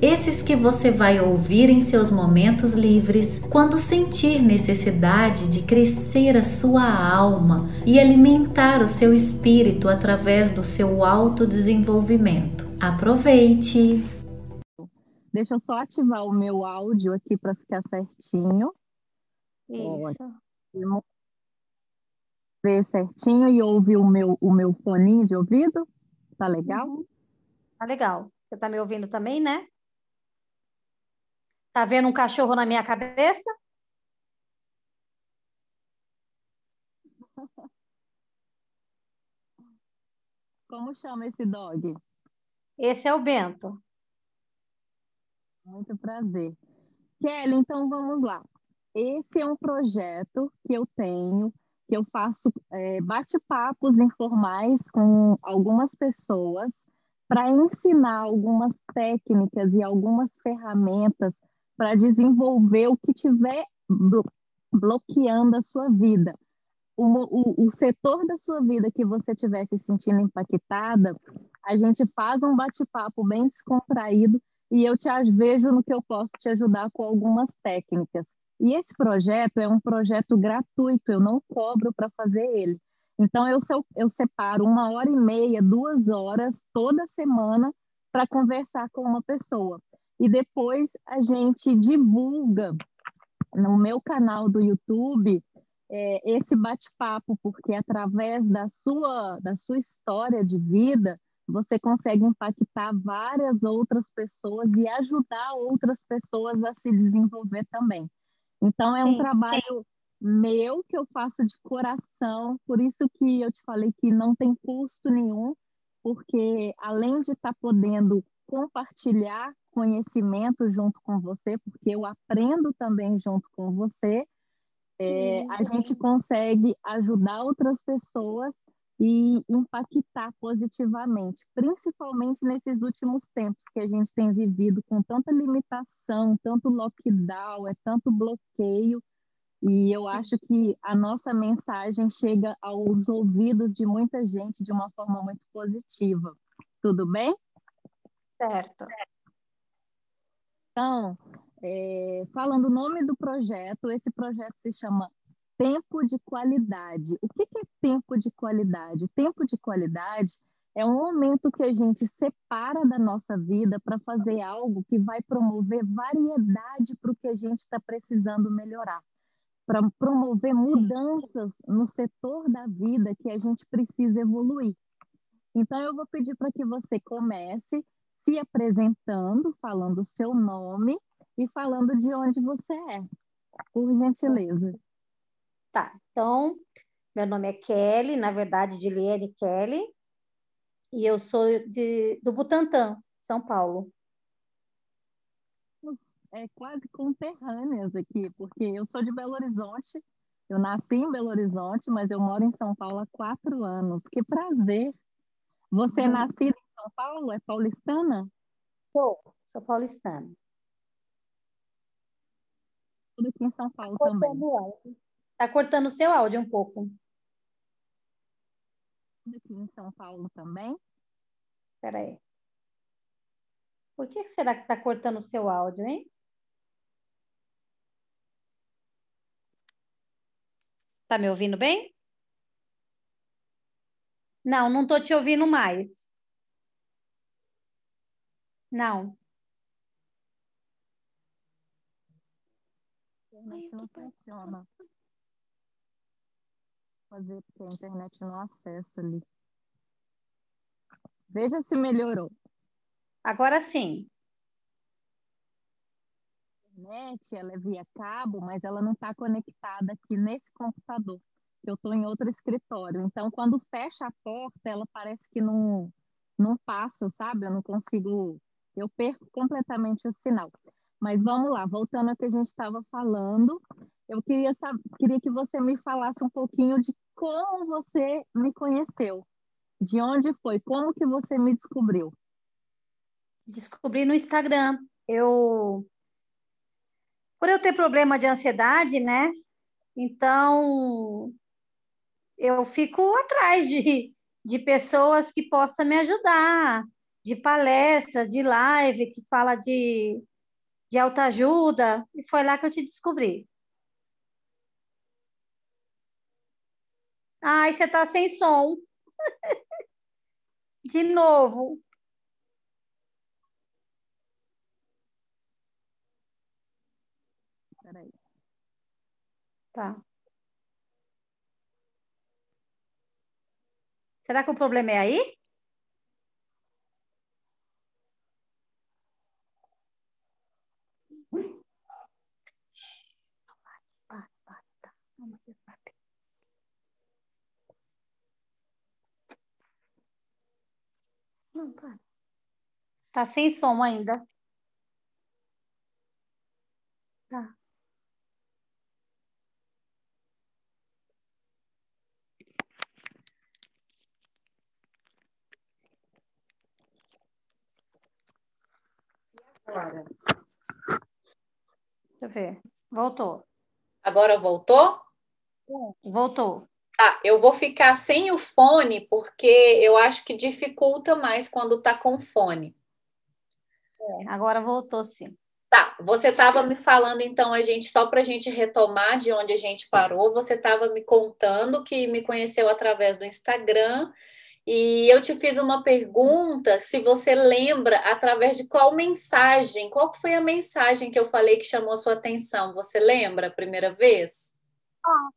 Esses que você vai ouvir em seus momentos livres, quando sentir necessidade de crescer a sua alma e alimentar o seu espírito através do seu autodesenvolvimento. Aproveite! Deixa eu só ativar o meu áudio aqui para ficar certinho. Isso. Ótimo ver certinho e ouvir o meu, o meu foninho de ouvido? Tá legal? Uhum. Tá legal. Você tá me ouvindo também, né? Tá vendo um cachorro na minha cabeça? Como chama esse dog? Esse é o Bento. Muito prazer. Kelly, então vamos lá. Esse é um projeto que eu tenho que eu faço é, bate-papos informais com algumas pessoas para ensinar algumas técnicas e algumas ferramentas para desenvolver o que tiver bloqueando a sua vida. O, o, o, setor da sua vida que você estiver se sentindo impactada, a gente faz um bate-papo bem descontraído e eu te vejo no que eu posso te ajudar com algumas técnicas. E esse projeto é um projeto gratuito, eu não cobro para fazer ele. Então, eu, eu separo uma hora e meia, duas horas toda semana para conversar com uma pessoa. E depois a gente divulga no meu canal do YouTube é, esse bate-papo, porque através da sua, da sua história de vida, você consegue impactar várias outras pessoas e ajudar outras pessoas a se desenvolver também. Então, é sim, um trabalho sim. meu que eu faço de coração, por isso que eu te falei que não tem custo nenhum, porque além de estar tá podendo compartilhar conhecimento junto com você, porque eu aprendo também junto com você, é, a gente consegue ajudar outras pessoas e impactar positivamente, principalmente nesses últimos tempos que a gente tem vivido com tanta limitação, tanto lockdown, é tanto bloqueio, e eu acho que a nossa mensagem chega aos ouvidos de muita gente de uma forma muito positiva. Tudo bem? Certo. Então, é, falando o nome do projeto, esse projeto se chama tempo de qualidade. O que é tempo de qualidade? O tempo de qualidade é um momento que a gente separa da nossa vida para fazer algo que vai promover variedade para o que a gente está precisando melhorar, para promover mudanças no setor da vida que a gente precisa evoluir. Então, eu vou pedir para que você comece se apresentando, falando o seu nome e falando de onde você é, por gentileza. Tá, então, meu nome é Kelly, na verdade, de Liene Kelly, e eu sou de, do Butantã, São Paulo. É quase conterrâneas aqui, porque eu sou de Belo Horizonte, eu nasci em Belo Horizonte, mas eu moro em São Paulo há quatro anos. Que prazer! Você é uhum. nascida São Paulo? É paulistana? Sou, sou paulistana. Tudo aqui em São Paulo também. Está cortando o seu áudio um pouco. Aqui em São Paulo também. Espera aí. Por que será que está cortando o seu áudio, hein? Tá me ouvindo bem? Não, não estou te ouvindo mais. Não. não funciona fazer porque a internet não acessa ali. Veja se melhorou. Agora sim. A internet ela é via cabo, mas ela não está conectada aqui nesse computador. Eu estou em outro escritório. Então, quando fecha a porta, ela parece que não, não passa, sabe? Eu não consigo. Eu perco completamente o sinal. Mas vamos lá, voltando ao que a gente estava falando, eu queria, queria que você me falasse um pouquinho de como você me conheceu. De onde foi? Como que você me descobriu? Descobri no Instagram. Eu por eu ter problema de ansiedade, né? Então eu fico atrás de, de pessoas que possam me ajudar, de palestras, de live que fala de, de autoajuda, e foi lá que eu te descobri. Ai, você tá sem som. De novo. Peraí. Tá. Será que o problema é aí? Não, para. Tá sem som ainda. Tá. Agora. Deixa eu ver. Voltou. Agora voltou? Voltou. Tá, eu vou ficar sem o fone porque eu acho que dificulta mais quando tá com fone. É, agora voltou sim. Tá, você estava me falando então a gente só para a gente retomar de onde a gente parou. Você estava me contando que me conheceu através do Instagram e eu te fiz uma pergunta se você lembra através de qual mensagem, qual foi a mensagem que eu falei que chamou sua atenção? Você lembra a primeira vez? Ah,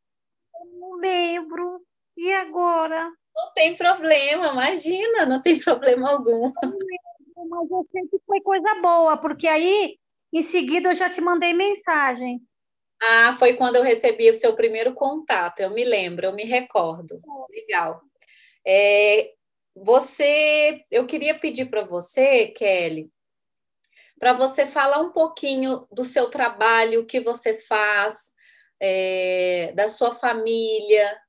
não lembro. E agora? Não tem problema, imagina, não tem problema algum. Mas eu sei que foi coisa boa, porque aí, em seguida, eu já te mandei mensagem. Ah, foi quando eu recebi o seu primeiro contato, eu me lembro, eu me recordo. Legal. É, você, eu queria pedir para você, Kelly, para você falar um pouquinho do seu trabalho, o que você faz, é, da sua família,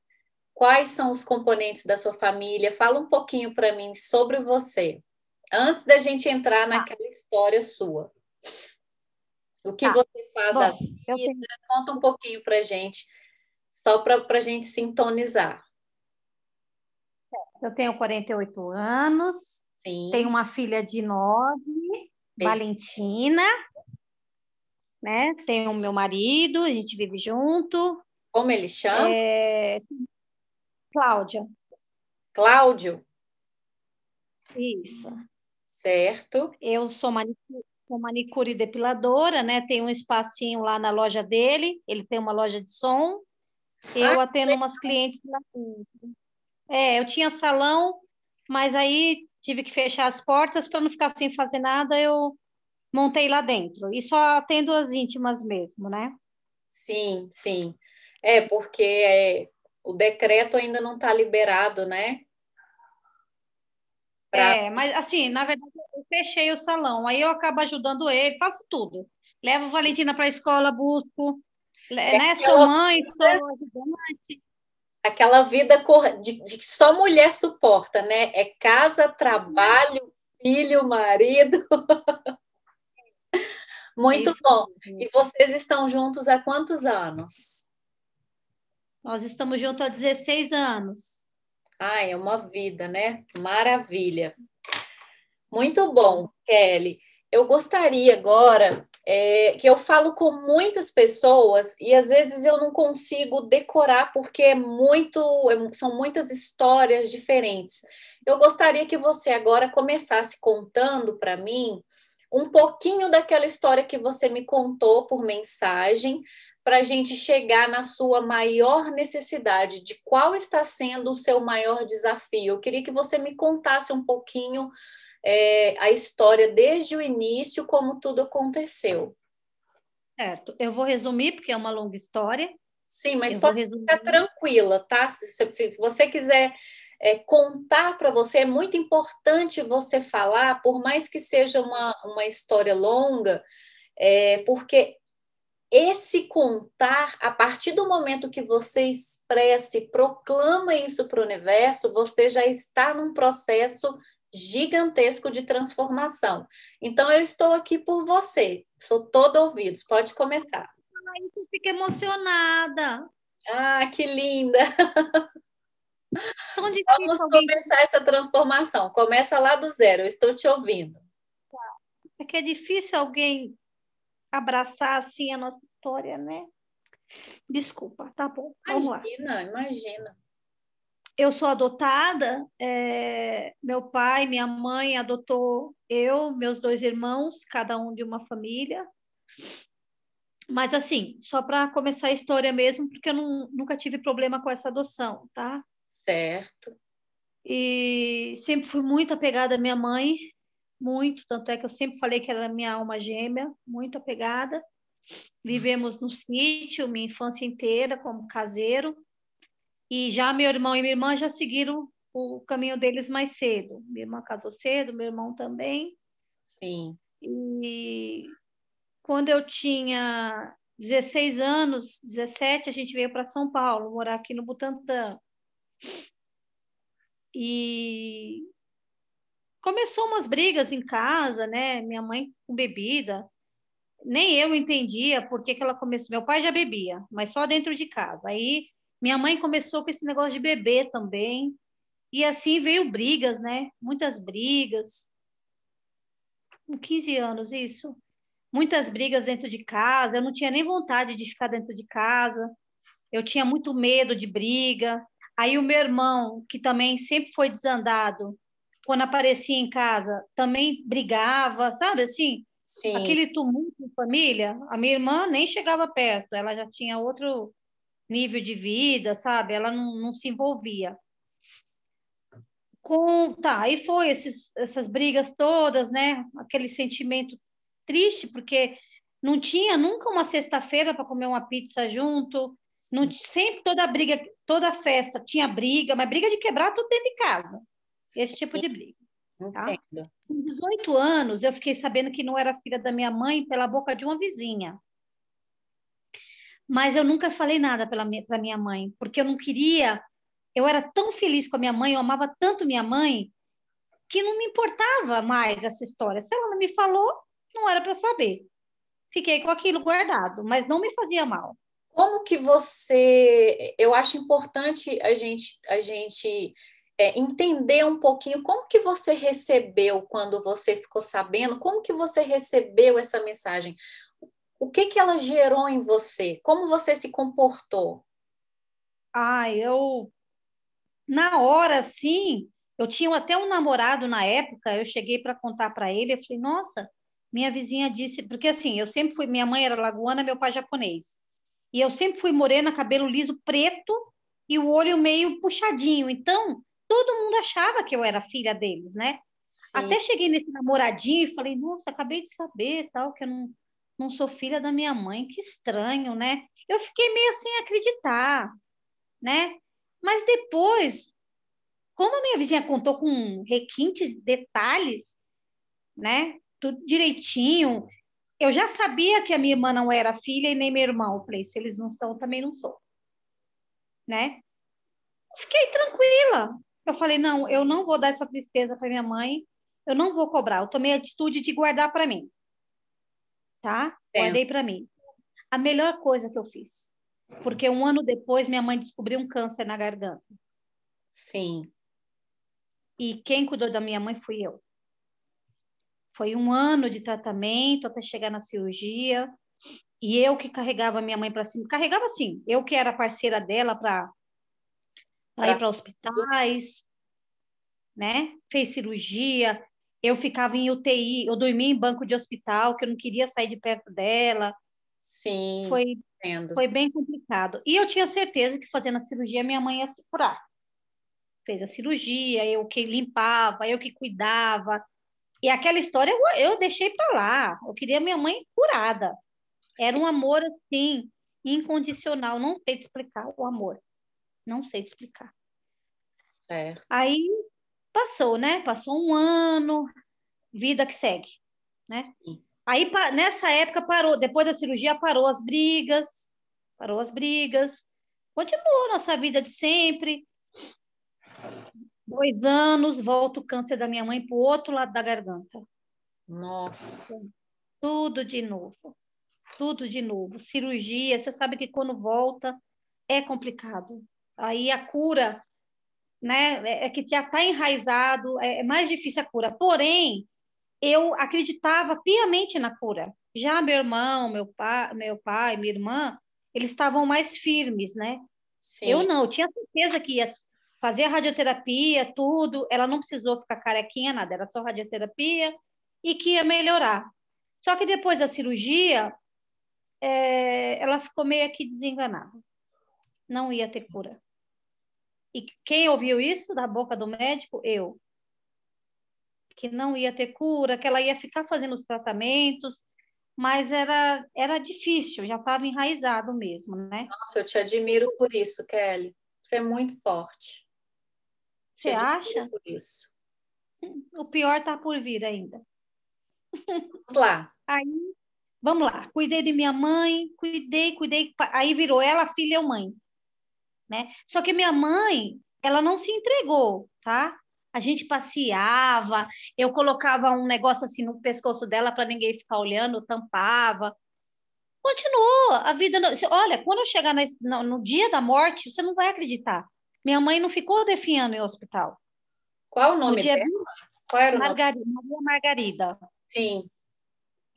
quais são os componentes da sua família. Fala um pouquinho para mim sobre você, antes da gente entrar tá. naquela história sua. O que tá. você faz Bom, da vida? Conta um pouquinho para gente, só para a gente sintonizar. Eu tenho 48 anos, Sim. tenho uma filha de 9, Valentina, né? Tenho o meu marido, a gente vive junto. Como ele chama? É... Cláudia. Cláudio? Isso. Certo. Eu sou manicure, sou manicure depiladora, né? Tem um espacinho lá na loja dele, ele tem uma loja de som. Eu ah, atendo umas clientes lá dentro. É, eu tinha salão, mas aí tive que fechar as portas para não ficar sem fazer nada, eu montei lá dentro. E só atendo as íntimas mesmo, né? Sim, sim. É, porque é, o decreto ainda não está liberado, né? Pra... É, mas assim, na verdade, eu fechei o salão, aí eu acabo ajudando ele, faço tudo. Levo sim. Valentina para a escola, busco, é né? Sou mãe, sou ajudante. Aquela vida de, de que só mulher suporta, né? É casa, trabalho, filho, marido. Muito Isso. bom. E vocês estão juntos há quantos anos? Nós estamos juntos há 16 anos. Ah, é uma vida, né? Maravilha. Muito bom, Kelly. Eu gostaria agora é, que eu falo com muitas pessoas e às vezes eu não consigo decorar porque é muito, é, são muitas histórias diferentes. Eu gostaria que você agora começasse contando para mim um pouquinho daquela história que você me contou por mensagem, para a gente chegar na sua maior necessidade, de qual está sendo o seu maior desafio. Eu queria que você me contasse um pouquinho é, a história desde o início, como tudo aconteceu. Certo, eu vou resumir, porque é uma longa história. Sim, mas eu pode ficar tranquila, tá? Se, se, se você quiser é, contar para você, é muito importante você falar, por mais que seja uma, uma história longa, é, porque esse contar, a partir do momento que você expressa e proclama isso para o universo, você já está num processo gigantesco de transformação. Então, eu estou aqui por você, sou todo ouvidos, pode começar. Ai, eu fico emocionada. Ah, que linda! Vamos começar essa transformação. Começa lá do zero, eu estou te ouvindo. É que é difícil alguém abraçar assim a nossa história, né? Desculpa, tá bom. Imagina, imagina. Eu sou adotada, é, meu pai, minha mãe adotou eu, meus dois irmãos, cada um de uma família. Mas assim, só para começar a história mesmo, porque eu não, nunca tive problema com essa adoção, tá? Certo. E sempre fui muito apegada à minha mãe, muito, tanto é que eu sempre falei que ela era minha alma gêmea, muito apegada. Vivemos no sítio minha infância inteira como caseiro. E já meu irmão e minha irmã já seguiram o caminho deles mais cedo. Minha irmã casou cedo, meu irmão também. Sim. E quando eu tinha 16 anos, 17, a gente veio para São Paulo, morar aqui no Butantã. E começou umas brigas em casa, né? Minha mãe com bebida. Nem eu entendia por que, que ela começou. Meu pai já bebia, mas só dentro de casa. Aí minha mãe começou com esse negócio de beber também. E assim veio brigas, né? Muitas brigas. Com 15 anos, isso. Muitas brigas dentro de casa. Eu não tinha nem vontade de ficar dentro de casa. Eu tinha muito medo de briga. Aí o meu irmão, que também sempre foi desandado, quando aparecia em casa, também brigava, sabe assim? Sim. Aquele tumulto em família. A minha irmã nem chegava perto, ela já tinha outro nível de vida, sabe? Ela não, não se envolvia. Com, tá, aí foi esses, essas brigas todas, né? Aquele sentimento triste, porque não tinha nunca uma sexta-feira para comer uma pizza junto, não, sempre toda briga, toda festa tinha briga, mas briga de quebrar tudo dentro de casa. Esse tipo de briga. Tá? Entendo. Com 18 anos, eu fiquei sabendo que não era filha da minha mãe pela boca de uma vizinha. Mas eu nunca falei nada para minha, minha mãe, porque eu não queria. Eu era tão feliz com a minha mãe, eu amava tanto minha mãe, que não me importava mais essa história. Se ela não me falou, não era para saber. Fiquei com aquilo guardado, mas não me fazia mal. Como que você. Eu acho importante a gente, a gente é, entender um pouquinho como que você recebeu quando você ficou sabendo, como que você recebeu essa mensagem, o que que ela gerou em você, como você se comportou? Ah, eu na hora sim, eu tinha até um namorado na época, eu cheguei para contar para ele, eu falei, nossa, minha vizinha disse, porque assim, eu sempre fui, minha mãe era lagoana, meu pai japonês. E eu sempre fui morena, cabelo liso preto e o olho meio puxadinho. Então, todo mundo achava que eu era filha deles, né? Sim. Até cheguei nesse namoradinho e falei, nossa, acabei de saber, tal, que eu não, não sou filha da minha mãe, que estranho, né? Eu fiquei meio sem acreditar, né? Mas depois, como a minha vizinha contou com requintes, detalhes, né? Tudo direitinho, eu já sabia que a minha irmã não era filha e nem meu irmão. Eu falei, se eles não são, também não sou. Né? Fiquei tranquila. Eu falei, não, eu não vou dar essa tristeza para minha mãe, eu não vou cobrar. Eu tomei a atitude de guardar para mim. Tá? É. Guardei para mim. A melhor coisa que eu fiz. Porque um ano depois, minha mãe descobriu um câncer na garganta. Sim. E quem cuidou da minha mãe fui eu. Foi um ano de tratamento até chegar na cirurgia. E eu que carregava minha mãe para cima. Carregava assim, eu que era parceira dela para ir para hospitais, né? Fez cirurgia. Eu ficava em UTI, eu dormia em banco de hospital, que eu não queria sair de perto dela. Sim. Foi, entendo. foi bem complicado. E eu tinha certeza que fazendo a cirurgia minha mãe ia se curar. Fez a cirurgia, eu que limpava, eu que cuidava. E aquela história eu, eu deixei para lá. Eu queria minha mãe curada. Era Sim. um amor assim, incondicional. Não sei te explicar o amor. Não sei te explicar. Certo. Aí passou, né? Passou um ano, vida que segue, né? Sim. Aí, nessa época, parou, depois da cirurgia, parou as brigas, parou as brigas, continuou nossa vida de sempre. Dois anos, volta o câncer da minha mãe para o outro lado da garganta. Nossa. Tudo de novo. Tudo de novo. Cirurgia, você sabe que quando volta é complicado. Aí a cura, né, é, é que já está enraizado, é, é mais difícil a cura. Porém, eu acreditava piamente na cura. Já meu irmão, meu pai, meu pai, minha irmã, eles estavam mais firmes, né? Sim. Eu não, eu tinha certeza que ia fazer a radioterapia, tudo. Ela não precisou ficar carequinha, nada, era só radioterapia e que ia melhorar. Só que depois da cirurgia, é, ela ficou meio aqui desenganada. Não ia ter cura. E quem ouviu isso da boca do médico? Eu. Que não ia ter cura, que ela ia ficar fazendo os tratamentos, mas era, era difícil, já estava enraizado mesmo, né? Nossa, eu te admiro por isso, Kelly. Você é muito forte. Você acha? Por isso. O pior está por vir ainda. Vamos lá. Aí, vamos lá. Cuidei de minha mãe, cuidei, cuidei. Aí virou ela, filha ou mãe. Né? Só que minha mãe, ela não se entregou, tá? A gente passeava, eu colocava um negócio assim no pescoço dela para ninguém ficar olhando, tampava. Continuou a vida. Olha, quando eu chegar no, no dia da morte, você não vai acreditar. Minha mãe não ficou definhando em hospital. Qual o nome dela? Qual era o Margarida, nome? Maria Margarida. Sim.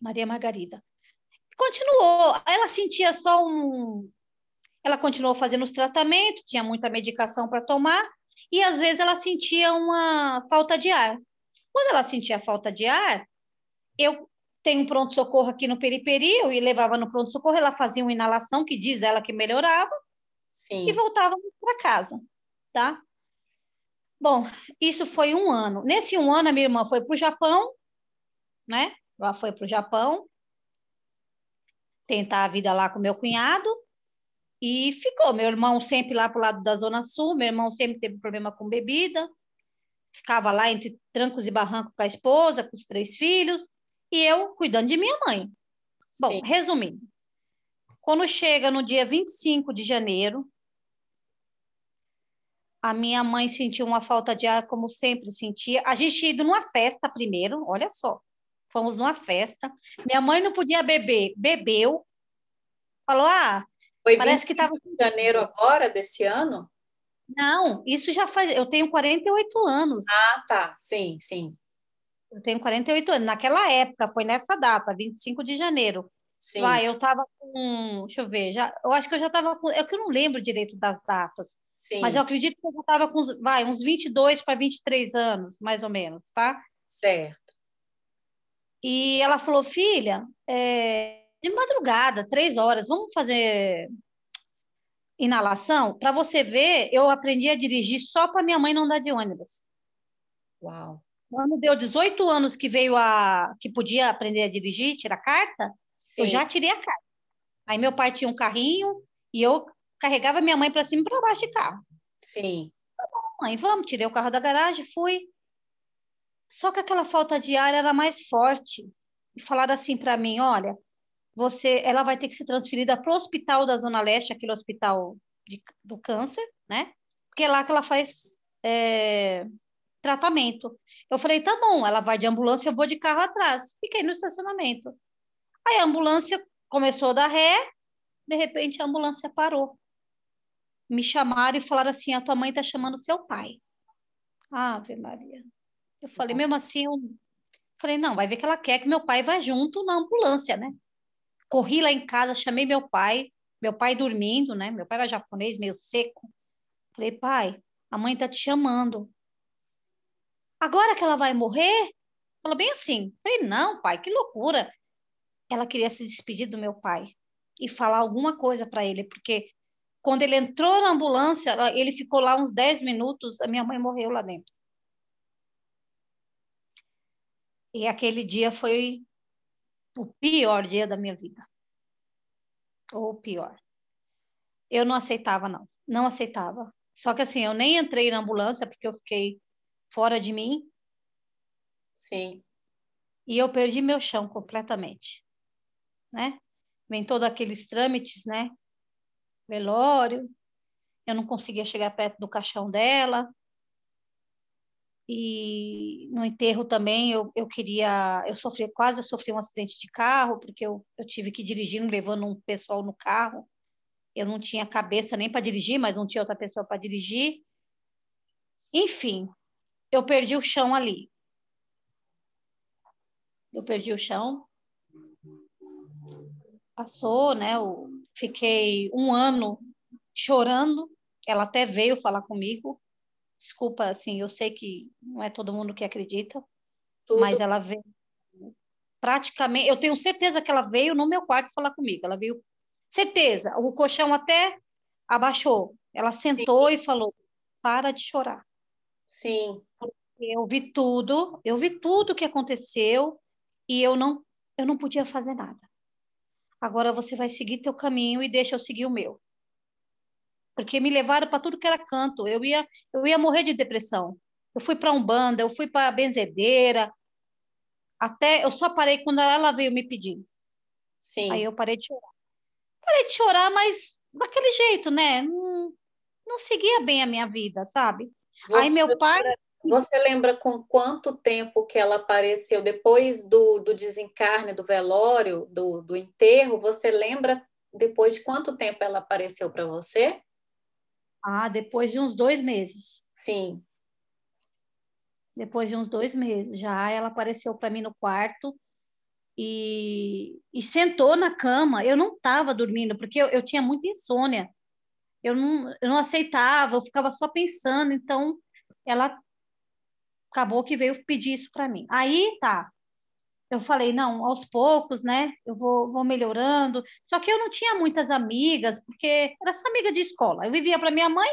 Maria Margarida. Continuou. Ela sentia só um. Ela continuou fazendo os tratamentos, tinha muita medicação para tomar, e às vezes ela sentia uma falta de ar. Quando ela sentia falta de ar, eu tenho um pronto-socorro aqui no Periperi, eu levava no pronto-socorro, ela fazia uma inalação, que diz ela que melhorava, Sim. e voltava para casa tá? Bom, isso foi um ano. Nesse um ano, a minha irmã foi para o Japão, né? Ela foi para o Japão tentar a vida lá com meu cunhado e ficou. Meu irmão sempre lá para o lado da Zona Sul, meu irmão sempre teve problema com bebida, ficava lá entre trancos e barrancos com a esposa, com os três filhos, e eu cuidando de minha mãe. Bom, Sim. resumindo, quando chega no dia 25 de janeiro, a minha mãe sentiu uma falta de ar, como sempre sentia. A gente ido numa festa primeiro, olha só. Fomos numa festa. Minha mãe não podia beber, bebeu. Falou: ah, Foi parece que estava. em janeiro agora, desse ano? Não, isso já faz. Eu tenho 48 anos. Ah, tá. Sim, sim. Eu tenho 48 anos. Naquela época, foi nessa data, 25 de janeiro. Sim. Vai, eu estava com, deixa eu ver, já, eu acho que eu já estava com, é que eu não lembro direito das datas, Sim. mas eu acredito que eu já estava com, vai, uns 22 para 23 anos, mais ou menos, tá? Certo. E ela falou, filha, é, de madrugada, três horas, vamos fazer inalação? Para você ver, eu aprendi a dirigir só para minha mãe não dar de ônibus. Uau. Quando deu 18 anos que veio a, que podia aprender a dirigir, tirar carta, Sim. Eu já tirei a carta. Aí meu pai tinha um carrinho e eu carregava minha mãe para cima e para baixo de carro. Sim. Tá bom, mãe, vamos, tirei o carro da garagem, fui. Só que aquela falta de ar era mais forte. E falaram assim para mim, olha, você, ela vai ter que ser transferida para o hospital da Zona Leste, aquele hospital de, do câncer, né? Porque é lá que ela faz é, tratamento. Eu falei, tá bom, ela vai de ambulância, eu vou de carro atrás. Fiquei no estacionamento. Aí a ambulância começou a dar ré, de repente a ambulância parou. Me chamaram e falaram assim: a tua mãe está chamando seu pai. Ave Maria. Eu falei, mesmo assim, eu falei, não, vai ver que ela quer que meu pai vá junto na ambulância, né? Corri lá em casa, chamei meu pai, meu pai dormindo, né? Meu pai era japonês, meio seco. Falei, pai, a mãe tá te chamando. Agora que ela vai morrer? Falou bem assim. Falei, não, pai, que loucura ela queria se despedir do meu pai e falar alguma coisa para ele, porque quando ele entrou na ambulância, ele ficou lá uns 10 minutos, a minha mãe morreu lá dentro. E aquele dia foi o pior dia da minha vida. Ou pior. Eu não aceitava, não. Não aceitava. Só que assim, eu nem entrei na ambulância porque eu fiquei fora de mim. Sim. e eu perdi meu chão completamente, né? Vem todos aqueles trâmites, né? Velório, eu não conseguia chegar perto do caixão dela. E no enterro também eu, eu queria, eu sofri, quase sofri um acidente de carro, porque eu, eu tive que dirigir levando um pessoal no carro. Eu não tinha cabeça nem para dirigir, mas não tinha outra pessoa para dirigir. Enfim, eu perdi o chão ali. Eu perdi o chão. Passou, né? Eu fiquei um ano chorando. Ela até veio falar comigo. Desculpa, assim, eu sei que não é todo mundo que acredita, Tudo. mas ela veio praticamente. Eu tenho certeza que ela veio no meu quarto falar comigo. Ela veio, certeza. O colchão até abaixou. Ela sentou Sim. e falou: para de chorar. Sim. Eu vi tudo, eu vi tudo que aconteceu e eu não, eu não podia fazer nada. Agora você vai seguir teu caminho e deixa eu seguir o meu. Porque me levaram para tudo que era canto. Eu ia, eu ia morrer de depressão. Eu fui para Umbanda, eu fui para benzedeira. Até eu só parei quando ela veio me pedir. Sim. Aí eu parei de chorar. Parei de chorar, mas daquele jeito, né? Não, não seguia bem a minha vida, sabe? Você Aí meu pai. Você lembra com quanto tempo que ela apareceu depois do, do desencarne, do velório, do, do enterro? Você lembra depois de quanto tempo ela apareceu para você? Ah, depois de uns dois meses. Sim. Depois de uns dois meses já, ela apareceu para mim no quarto e, e sentou na cama. Eu não estava dormindo, porque eu, eu tinha muita insônia eu não, eu não aceitava, eu ficava só pensando, então ela acabou que veio pedir isso para mim. Aí tá, eu falei, não, aos poucos, né, eu vou, vou melhorando. Só que eu não tinha muitas amigas, porque era só amiga de escola. Eu vivia para minha mãe,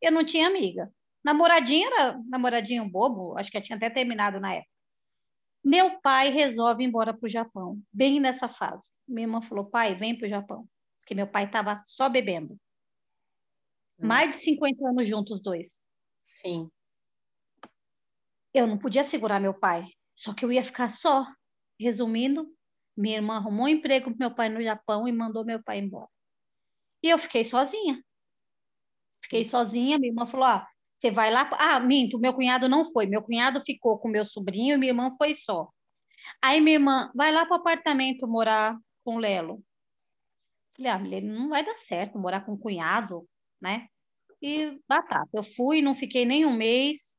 eu não tinha amiga. Namoradinho era namoradinho bobo, acho que tinha até terminado na época. Meu pai resolve ir embora para o Japão, bem nessa fase. Minha irmã falou, pai, vem para o Japão, porque meu pai estava só bebendo. Hum. Mais de 50 anos juntos, os dois. Sim. Eu não podia segurar meu pai, só que eu ia ficar só. Resumindo, minha irmã arrumou um emprego para meu pai no Japão e mandou meu pai embora. E eu fiquei sozinha. Fiquei sozinha, minha irmã falou: ah, você vai lá. Ah, minto, meu cunhado não foi. Meu cunhado ficou com meu sobrinho e minha irmã foi só. Aí minha irmã, vai lá para o apartamento morar com o Lelo. Falei, ah, não vai dar certo morar com um cunhado né? E batata. Eu fui, não fiquei nem um mês,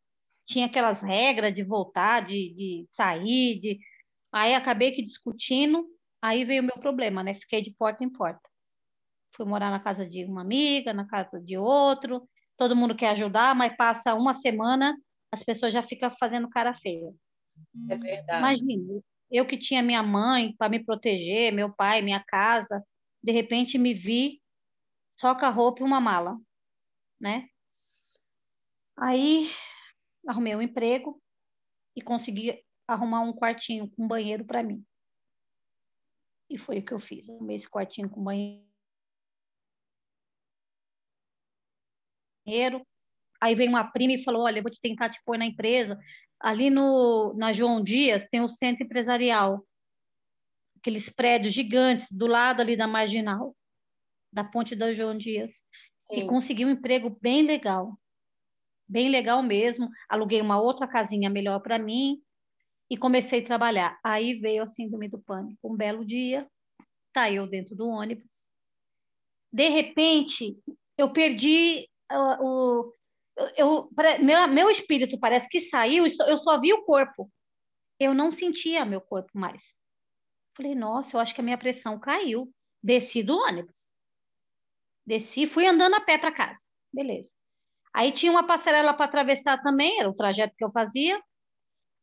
tinha aquelas regras de voltar, de, de sair, de... aí acabei que discutindo, aí veio o meu problema, né? Fiquei de porta em porta. Fui morar na casa de uma amiga, na casa de outro, todo mundo quer ajudar, mas passa uma semana, as pessoas já ficam fazendo cara feia. É verdade. Imagina, eu que tinha minha mãe para me proteger, meu pai, minha casa, de repente me vi só com a roupa e uma mala, né? Aí arrumei um emprego e consegui arrumar um quartinho com banheiro para mim. E foi o que eu fiz. Arrumei esse quartinho com banheiro. Aí veio uma prima e falou: Olha, eu vou te tentar te pôr na empresa. Ali no, na João Dias tem o centro empresarial, aqueles prédios gigantes do lado ali da marginal da Ponte da João Dias. Sim. E consegui um emprego bem legal. Bem legal mesmo. Aluguei uma outra casinha melhor para mim e comecei a trabalhar. Aí veio a síndrome do pânico. Um belo dia, tá eu dentro do ônibus. De repente, eu perdi uh, o. Eu, meu, meu espírito parece que saiu, eu só vi o corpo. Eu não sentia meu corpo mais. Falei, nossa, eu acho que a minha pressão caiu. Desci do ônibus. Desci, fui andando a pé para casa. Beleza. Aí tinha uma passarela para atravessar também, era o trajeto que eu fazia.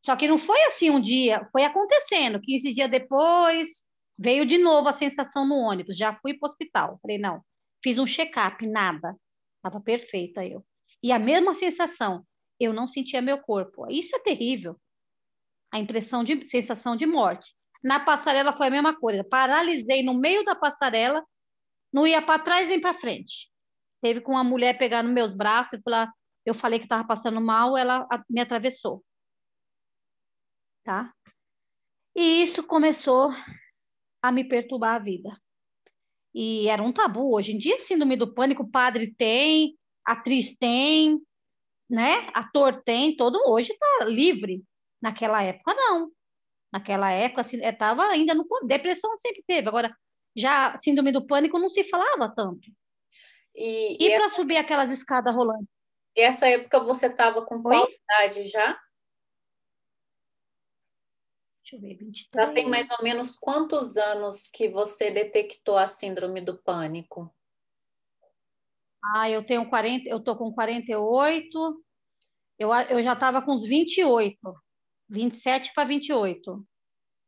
Só que não foi assim um dia, foi acontecendo. 15 dias depois, veio de novo a sensação no ônibus. Já fui para o hospital. Falei, não, fiz um check-up, nada. Estava perfeita eu. E a mesma sensação, eu não sentia meu corpo. Isso é terrível. A impressão de sensação de morte. Na passarela foi a mesma coisa. Paralisei no meio da passarela não ia para trás nem para frente. Teve com uma mulher pegar nos meus braços e falar, eu falei que estava passando mal, ela me atravessou. Tá? E isso começou a me perturbar a vida. E era um tabu. Hoje em dia, síndrome do pânico, padre tem, atriz tem, né? Ator tem, todo hoje está livre. Naquela época, não. Naquela época, estava assim, ainda no. Depressão sempre teve. Agora, já síndrome do pânico não se falava tanto. E, e, para subir aquelas escadas rolantes? E essa época você estava com qual idade já? Deixa eu ver, 23. Já tem mais ou menos quantos anos que você detectou a síndrome do pânico? Ah, eu tenho 40, eu tô com 48. Eu, eu já estava com uns 28. 27 para 28.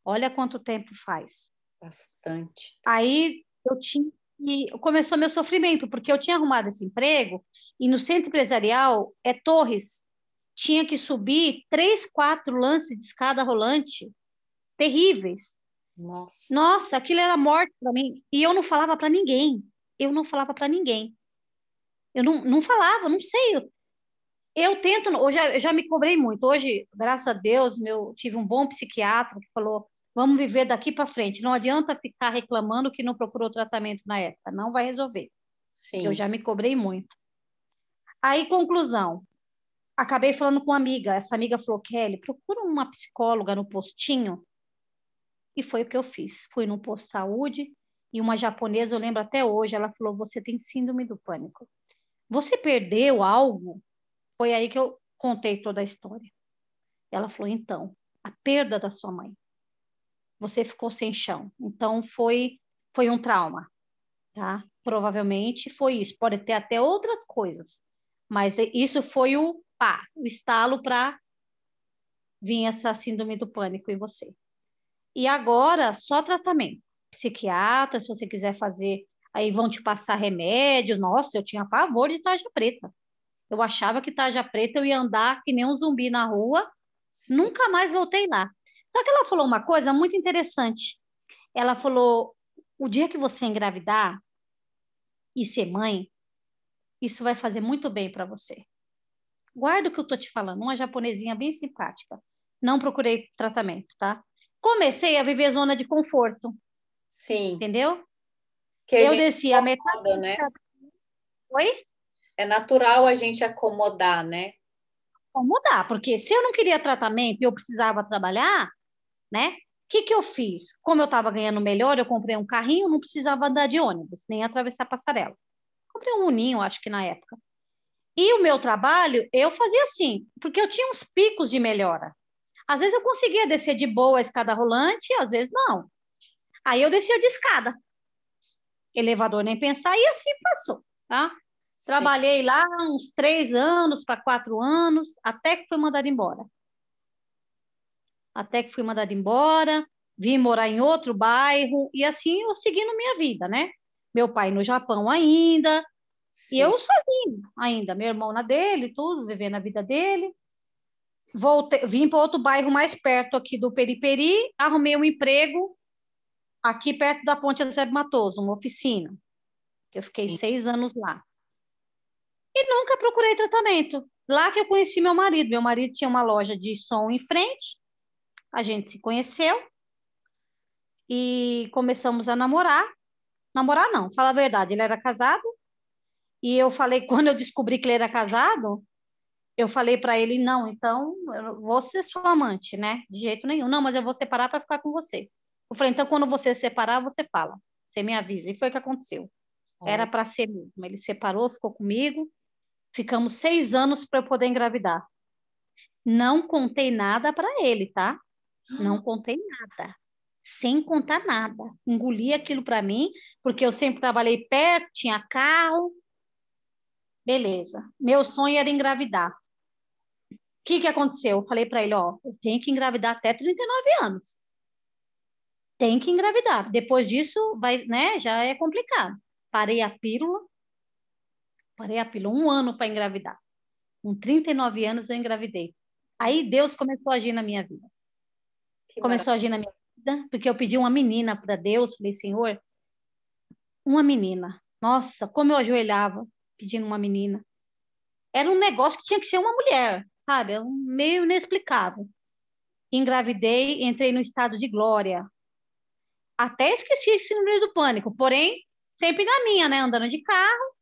Olha quanto tempo faz. Bastante. Aí eu tinha e começou meu sofrimento, porque eu tinha arrumado esse emprego e no centro empresarial é Torres. Tinha que subir três, quatro lances de escada rolante terríveis. Nossa. Nossa, aquilo era morte para mim. E eu não falava para ninguém. Eu não falava para ninguém. Eu não, não falava, não sei. Eu, eu tento, hoje eu já me cobrei muito. Hoje, graças a Deus, meu tive um bom psiquiatra que falou: vamos viver daqui para frente. Não adianta ficar reclamando que não procurou tratamento na época, não vai resolver. Sim. Eu já me cobrei muito. Aí, conclusão. Acabei falando com uma amiga. Essa amiga falou: Kelly, procura uma psicóloga no postinho. E foi o que eu fiz. Fui no posto de saúde e uma japonesa, eu lembro até hoje, ela falou: Você tem síndrome do pânico. Você perdeu algo? Foi aí que eu contei toda a história. Ela falou: Então, a perda da sua mãe. Você ficou sem chão. Então, foi, foi um trauma. Tá? Provavelmente foi isso. Pode ter até outras coisas. Mas isso foi o pá, o estalo para vir essa síndrome do pânico em você. E agora, só tratamento. Psiquiatra, se você quiser fazer, aí vão te passar remédio. Nossa, eu tinha pavor de tarja preta. Eu achava que tarja preta eu ia andar que nem um zumbi na rua. Sim. Nunca mais voltei lá. Só que ela falou uma coisa muito interessante. Ela falou: o dia que você engravidar e ser mãe, isso vai fazer muito bem para você. Guarda o que eu tô te falando, uma japonesinha bem simpática. Não procurei tratamento, tá? comecei a viver zona de conforto. Sim. Entendeu? Que eu desci a metade. Né? Oi? É natural a gente acomodar, né? Acomodar, porque se eu não queria tratamento e eu precisava trabalhar, né? O que, que eu fiz? Como eu estava ganhando melhor, eu comprei um carrinho, não precisava andar de ônibus, nem atravessar passarela. Comprei um uninho, acho que na época. E o meu trabalho, eu fazia assim, porque eu tinha uns picos de melhora. Às vezes eu conseguia descer de boa a escada rolante, às vezes não. Aí eu descia de escada. Elevador nem pensar, e assim passou, tá? Sim. Trabalhei lá uns três anos para quatro anos, até que fui mandada embora. Até que fui mandada embora, vim morar em outro bairro, e assim eu seguindo minha vida, né? Meu pai no Japão ainda, Sim. e eu sozinho ainda, meu irmão na dele, tudo, vivendo a vida dele. Voltei, vim para outro bairro mais perto aqui do Periperi, arrumei um emprego aqui perto da Ponte Eusébio Matoso, uma oficina. Eu fiquei Sim. seis anos lá. E nunca procurei tratamento. Lá que eu conheci meu marido. Meu marido tinha uma loja de som em frente. A gente se conheceu e começamos a namorar. Namorar não, fala a verdade, ele era casado. E eu falei, quando eu descobri que ele era casado, eu falei para ele, não, então eu vou ser sua amante, né? De jeito nenhum. Não, mas eu vou separar para ficar com você. Eu falei, então quando você separar, você fala. Você me avisa. E foi o que aconteceu. Era para ser mesmo. Ele separou, ficou comigo. Ficamos seis anos para eu poder engravidar. Não contei nada para ele, tá? Não contei nada. Sem contar nada. Engoli aquilo para mim, porque eu sempre trabalhei perto, tinha carro. Beleza. Meu sonho era engravidar que, que aconteceu? Eu falei para ele, ó, eu tenho que engravidar até 39 anos. Tem que engravidar. Depois disso, vai, né, já é complicado. Parei a pílula, parei a pílula um ano para engravidar. Com 39 anos eu engravidei. Aí Deus começou a agir na minha vida. Que começou maravilha. a agir na minha vida, porque eu pedi uma menina para Deus, falei, Senhor, uma menina. Nossa, como eu ajoelhava pedindo uma menina. Era um negócio que tinha que ser uma mulher sabe? Um meio inexplicável. engravidei, entrei no estado de glória. Até esqueci esse síndrome do pânico, porém, sempre na minha, né? Andando de carro,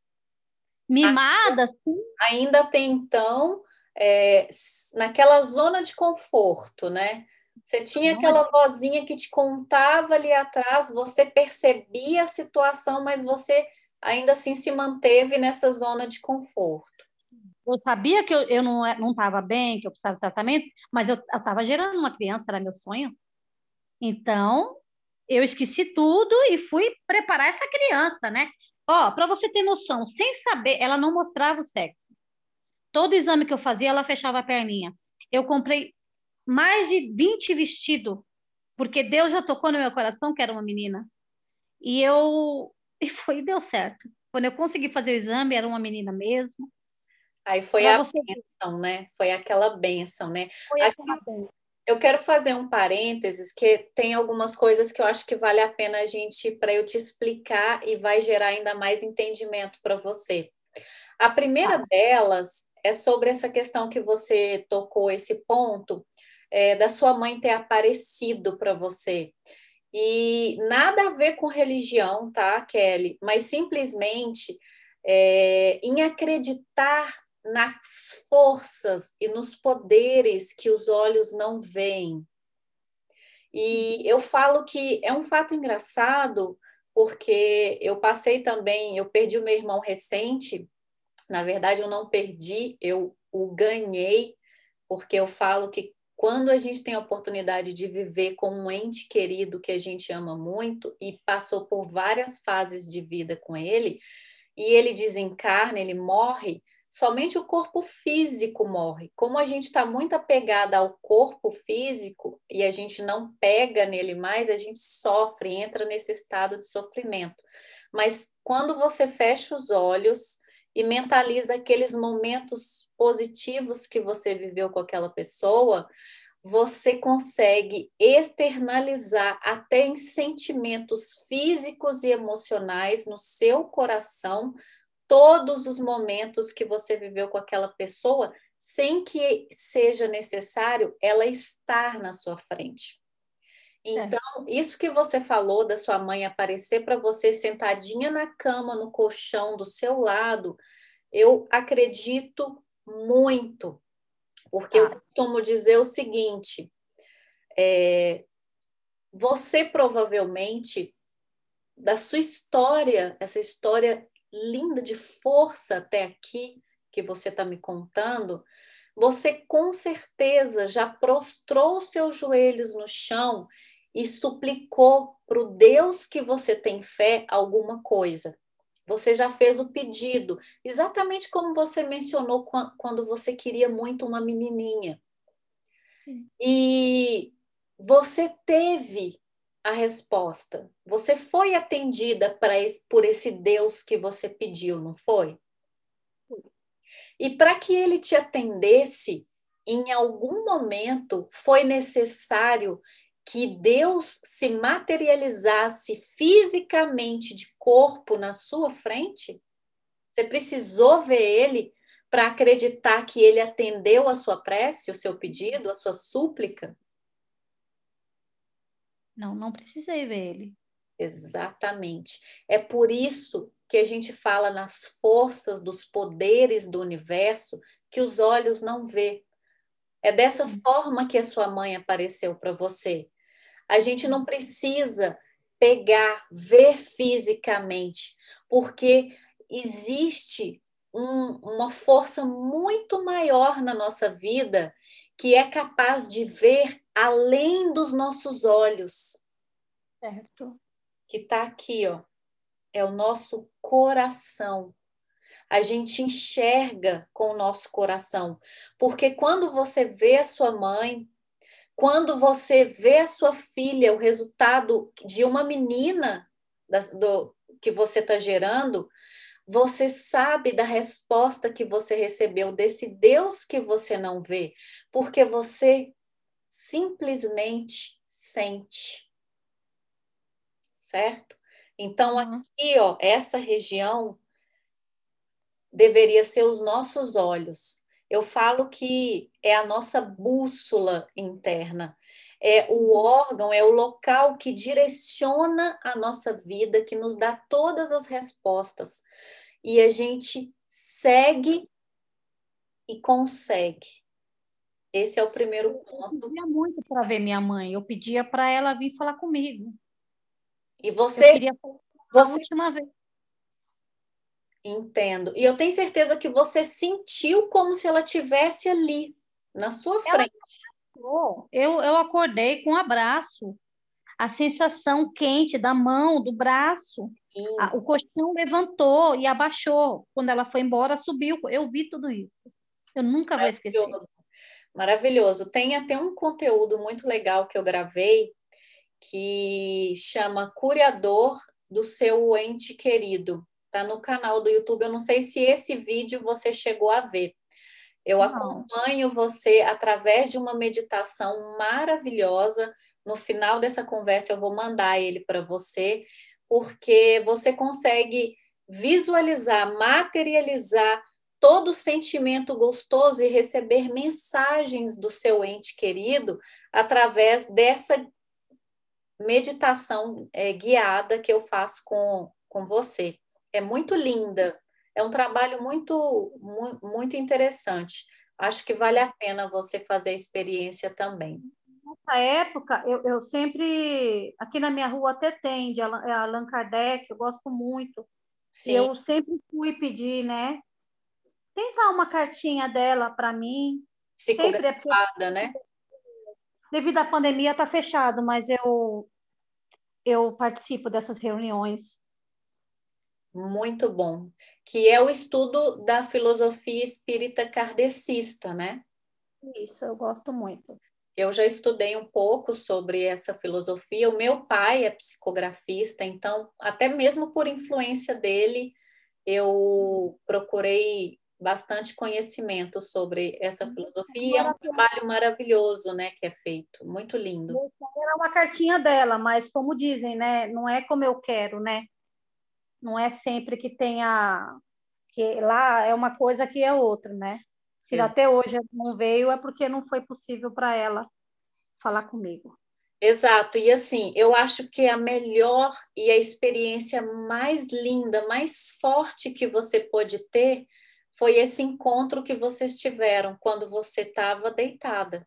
mimada. Assim. Ainda tem, então, é, naquela zona de conforto, né? Você tinha aquela vozinha que te contava ali atrás, você percebia a situação, mas você ainda assim se manteve nessa zona de conforto. Eu sabia que eu, eu não estava bem, que eu precisava de tratamento, mas eu estava gerando uma criança, era meu sonho. Então, eu esqueci tudo e fui preparar essa criança, né? Ó, para você ter noção, sem saber, ela não mostrava o sexo. Todo exame que eu fazia, ela fechava a perninha. Eu comprei mais de 20 vestidos, porque Deus já tocou no meu coração que era uma menina. E eu e foi deu certo. Quando eu consegui fazer o exame, era uma menina mesmo. Aí foi a você... benção, né? Foi aquela benção, né? Foi aquela benção. Eu quero fazer um parênteses que tem algumas coisas que eu acho que vale a pena a gente para eu te explicar e vai gerar ainda mais entendimento para você. A primeira ah. delas é sobre essa questão que você tocou esse ponto é, da sua mãe ter aparecido para você. E nada a ver com religião, tá, Kelly? Mas simplesmente é, em acreditar nas forças e nos poderes que os olhos não veem. E eu falo que é um fato engraçado, porque eu passei também, eu perdi o meu irmão recente. Na verdade, eu não perdi, eu o ganhei, porque eu falo que quando a gente tem a oportunidade de viver com um ente querido que a gente ama muito e passou por várias fases de vida com ele, e ele desencarna, ele morre, somente o corpo físico morre. Como a gente está muito apegada ao corpo físico e a gente não pega nele mais, a gente sofre, entra nesse estado de sofrimento. Mas quando você fecha os olhos e mentaliza aqueles momentos positivos que você viveu com aquela pessoa, você consegue externalizar até em sentimentos físicos e emocionais no seu coração todos os momentos que você viveu com aquela pessoa, sem que seja necessário ela estar na sua frente. Então, é. isso que você falou da sua mãe aparecer para você sentadinha na cama, no colchão do seu lado, eu acredito muito, porque ah. eu costumo dizer o seguinte: é, você provavelmente, da sua história, essa história linda de força até aqui, que você está me contando, você com certeza já prostrou seus joelhos no chão e suplicou para o Deus que você tem fé alguma coisa. Você já fez o pedido, exatamente como você mencionou quando você queria muito uma menininha. E você teve a resposta. Você foi atendida esse, por esse Deus que você pediu, não foi? E para que ele te atendesse, em algum momento foi necessário que Deus se materializasse fisicamente de corpo na sua frente? Você precisou ver ele para acreditar que ele atendeu a sua prece, o seu pedido, a sua súplica? Não, não precisei ver ele. Exatamente. É por isso que a gente fala nas forças dos poderes do universo que os olhos não vê. É dessa forma que a sua mãe apareceu para você. A gente não precisa pegar, ver fisicamente, porque existe um, uma força muito maior na nossa vida que é capaz de ver além dos nossos olhos. Certo. Que está aqui, ó. É o nosso coração. A gente enxerga com o nosso coração. Porque quando você vê a sua mãe, quando você vê a sua filha, o resultado de uma menina da, do, que você está gerando, você sabe da resposta que você recebeu desse Deus que você não vê, porque você simplesmente sente. Certo? Então, uhum. aqui, ó, essa região deveria ser os nossos olhos. Eu falo que é a nossa bússola interna, é o órgão, é o local que direciona a nossa vida, que nos dá todas as respostas. E a gente segue e consegue. Esse é o primeiro ponto. Eu pedia muito para ver minha mãe, eu pedia para ela vir falar comigo. E você. Eu queria falar você... a última vez. Entendo. E eu tenho certeza que você sentiu como se ela tivesse ali, na sua frente. Eu, eu acordei com um abraço. A sensação quente da mão, do braço. A, o colchão levantou e abaixou. Quando ela foi embora, subiu. Eu vi tudo isso. Eu nunca vou esquecer. Maravilhoso. Tem até um conteúdo muito legal que eu gravei que chama Curador do seu ente querido. Tá no canal do YouTube. Eu não sei se esse vídeo você chegou a ver. Eu não. acompanho você através de uma meditação maravilhosa. No final dessa conversa, eu vou mandar ele para você, porque você consegue visualizar, materializar todo o sentimento gostoso e receber mensagens do seu ente querido através dessa meditação é, guiada que eu faço com, com você. É muito linda, é um trabalho muito, muito, interessante. Acho que vale a pena você fazer a experiência também. Nessa época, eu, eu sempre. Aqui na minha rua até tem, de Allan Kardec, eu gosto muito. Sim. Eu sempre fui pedir, né? Tentar uma cartinha dela para mim. Psicografada, é né? Devido à pandemia, está fechado, mas eu, eu participo dessas reuniões. Muito bom. Que é o estudo da filosofia espírita kardecista, né? Isso, eu gosto muito. Eu já estudei um pouco sobre essa filosofia. O meu pai é psicografista, então, até mesmo por influência dele, eu procurei bastante conhecimento sobre essa filosofia. É um trabalho maravilhoso, né, que é feito, muito lindo. Era uma cartinha dela, mas como dizem, né, não é como eu quero, né? Não é sempre que tenha que lá é uma coisa que é outra, né? Se Exato. até hoje não veio é porque não foi possível para ela falar comigo. Exato, e assim, eu acho que a melhor e a experiência mais linda, mais forte que você pode ter foi esse encontro que vocês tiveram quando você estava deitada.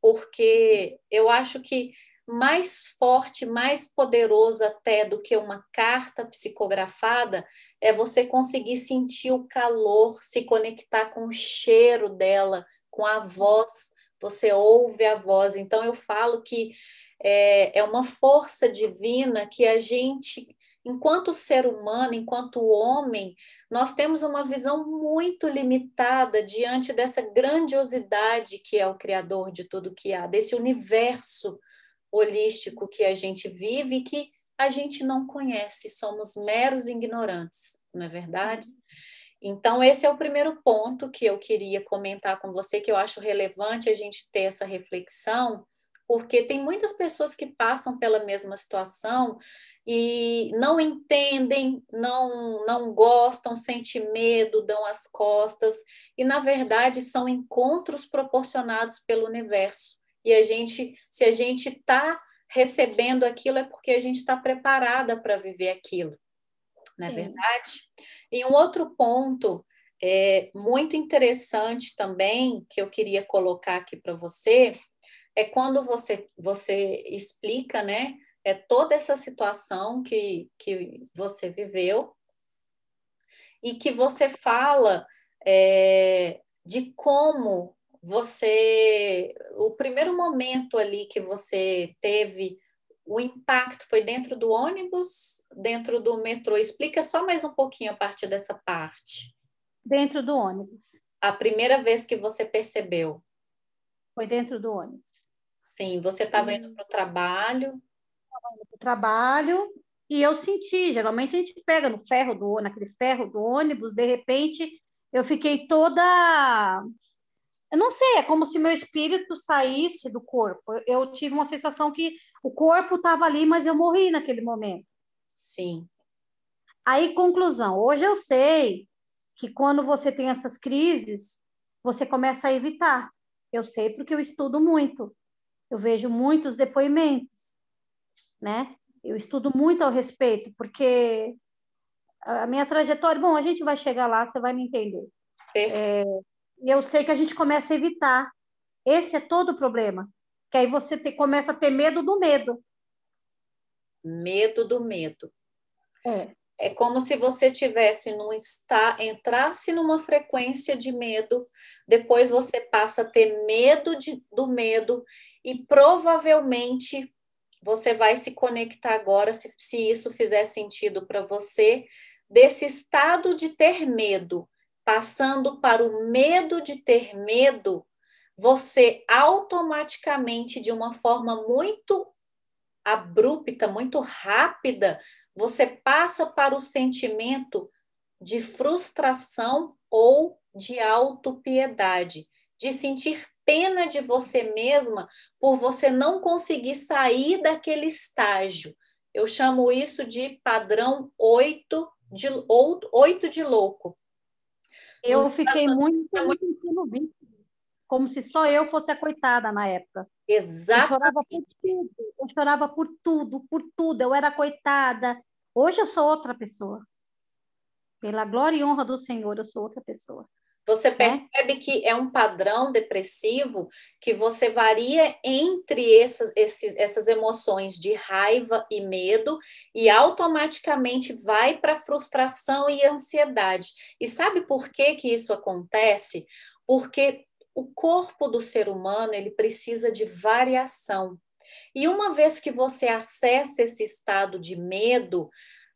Porque eu acho que mais forte, mais poderoso até do que uma carta psicografada é você conseguir sentir o calor, se conectar com o cheiro dela, com a voz, você ouve a voz. Então, eu falo que é, é uma força divina que a gente enquanto ser humano, enquanto homem, nós temos uma visão muito limitada diante dessa grandiosidade que é o Criador de tudo que há, desse universo holístico que a gente vive e que a gente não conhece, somos meros ignorantes, não é verdade? Então, esse é o primeiro ponto que eu queria comentar com você, que eu acho relevante a gente ter essa reflexão, porque tem muitas pessoas que passam pela mesma situação e não entendem, não, não gostam, sentem medo, dão as costas, e na verdade são encontros proporcionados pelo universo. E a gente, se a gente está recebendo aquilo, é porque a gente está preparada para viver aquilo, não é Sim. verdade? E um outro ponto é, muito interessante também, que eu queria colocar aqui para você, é quando você, você explica, né? é toda essa situação que, que você viveu e que você fala é, de como você, o primeiro momento ali que você teve o impacto foi dentro do ônibus, dentro do metrô. Explica só mais um pouquinho a partir dessa parte. Dentro do ônibus. A primeira vez que você percebeu? Foi dentro do ônibus. Sim, você estava indo para o trabalho indo para o trabalho e eu senti, geralmente a gente pega no ferro do naquele ferro do ônibus, de repente eu fiquei toda eu não sei, é como se meu espírito saísse do corpo. Eu tive uma sensação que o corpo estava ali, mas eu morri naquele momento. Sim. Aí, conclusão. Hoje eu sei que quando você tem essas crises, você começa a evitar. Eu sei porque eu estudo muito. Eu vejo muitos depoimentos, né? Eu estudo muito ao respeito, porque a minha trajetória, bom, a gente vai chegar lá, você vai me entender. É, e eu sei que a gente começa a evitar. Esse é todo o problema. Que aí você te, começa a ter medo do medo. Medo do medo. É. É como se você tivesse num está, entrasse numa frequência de medo, depois você passa a ter medo de, do medo e provavelmente você vai se conectar agora, se, se isso fizer sentido para você, desse estado de ter medo, passando para o medo de ter medo, você automaticamente, de uma forma muito abrupta, muito rápida, você passa para o sentimento de frustração ou de autopiedade, de sentir pena de você mesma por você não conseguir sair daquele estágio. Eu chamo isso de padrão 8 de, 8 de louco. Eu fiquei muito me sentindo vítima, como se só eu fosse a coitada na época. Exatamente. Eu chorava por tudo, eu chorava por tudo, por tudo. Eu era coitada, Hoje eu sou outra pessoa. Pela glória e honra do Senhor, eu sou outra pessoa. Você né? percebe é? que é um padrão depressivo que você varia entre essas, esses, essas emoções de raiva e medo e automaticamente vai para frustração e ansiedade. E sabe por que, que isso acontece? Porque o corpo do ser humano ele precisa de variação. E uma vez que você acessa esse estado de medo,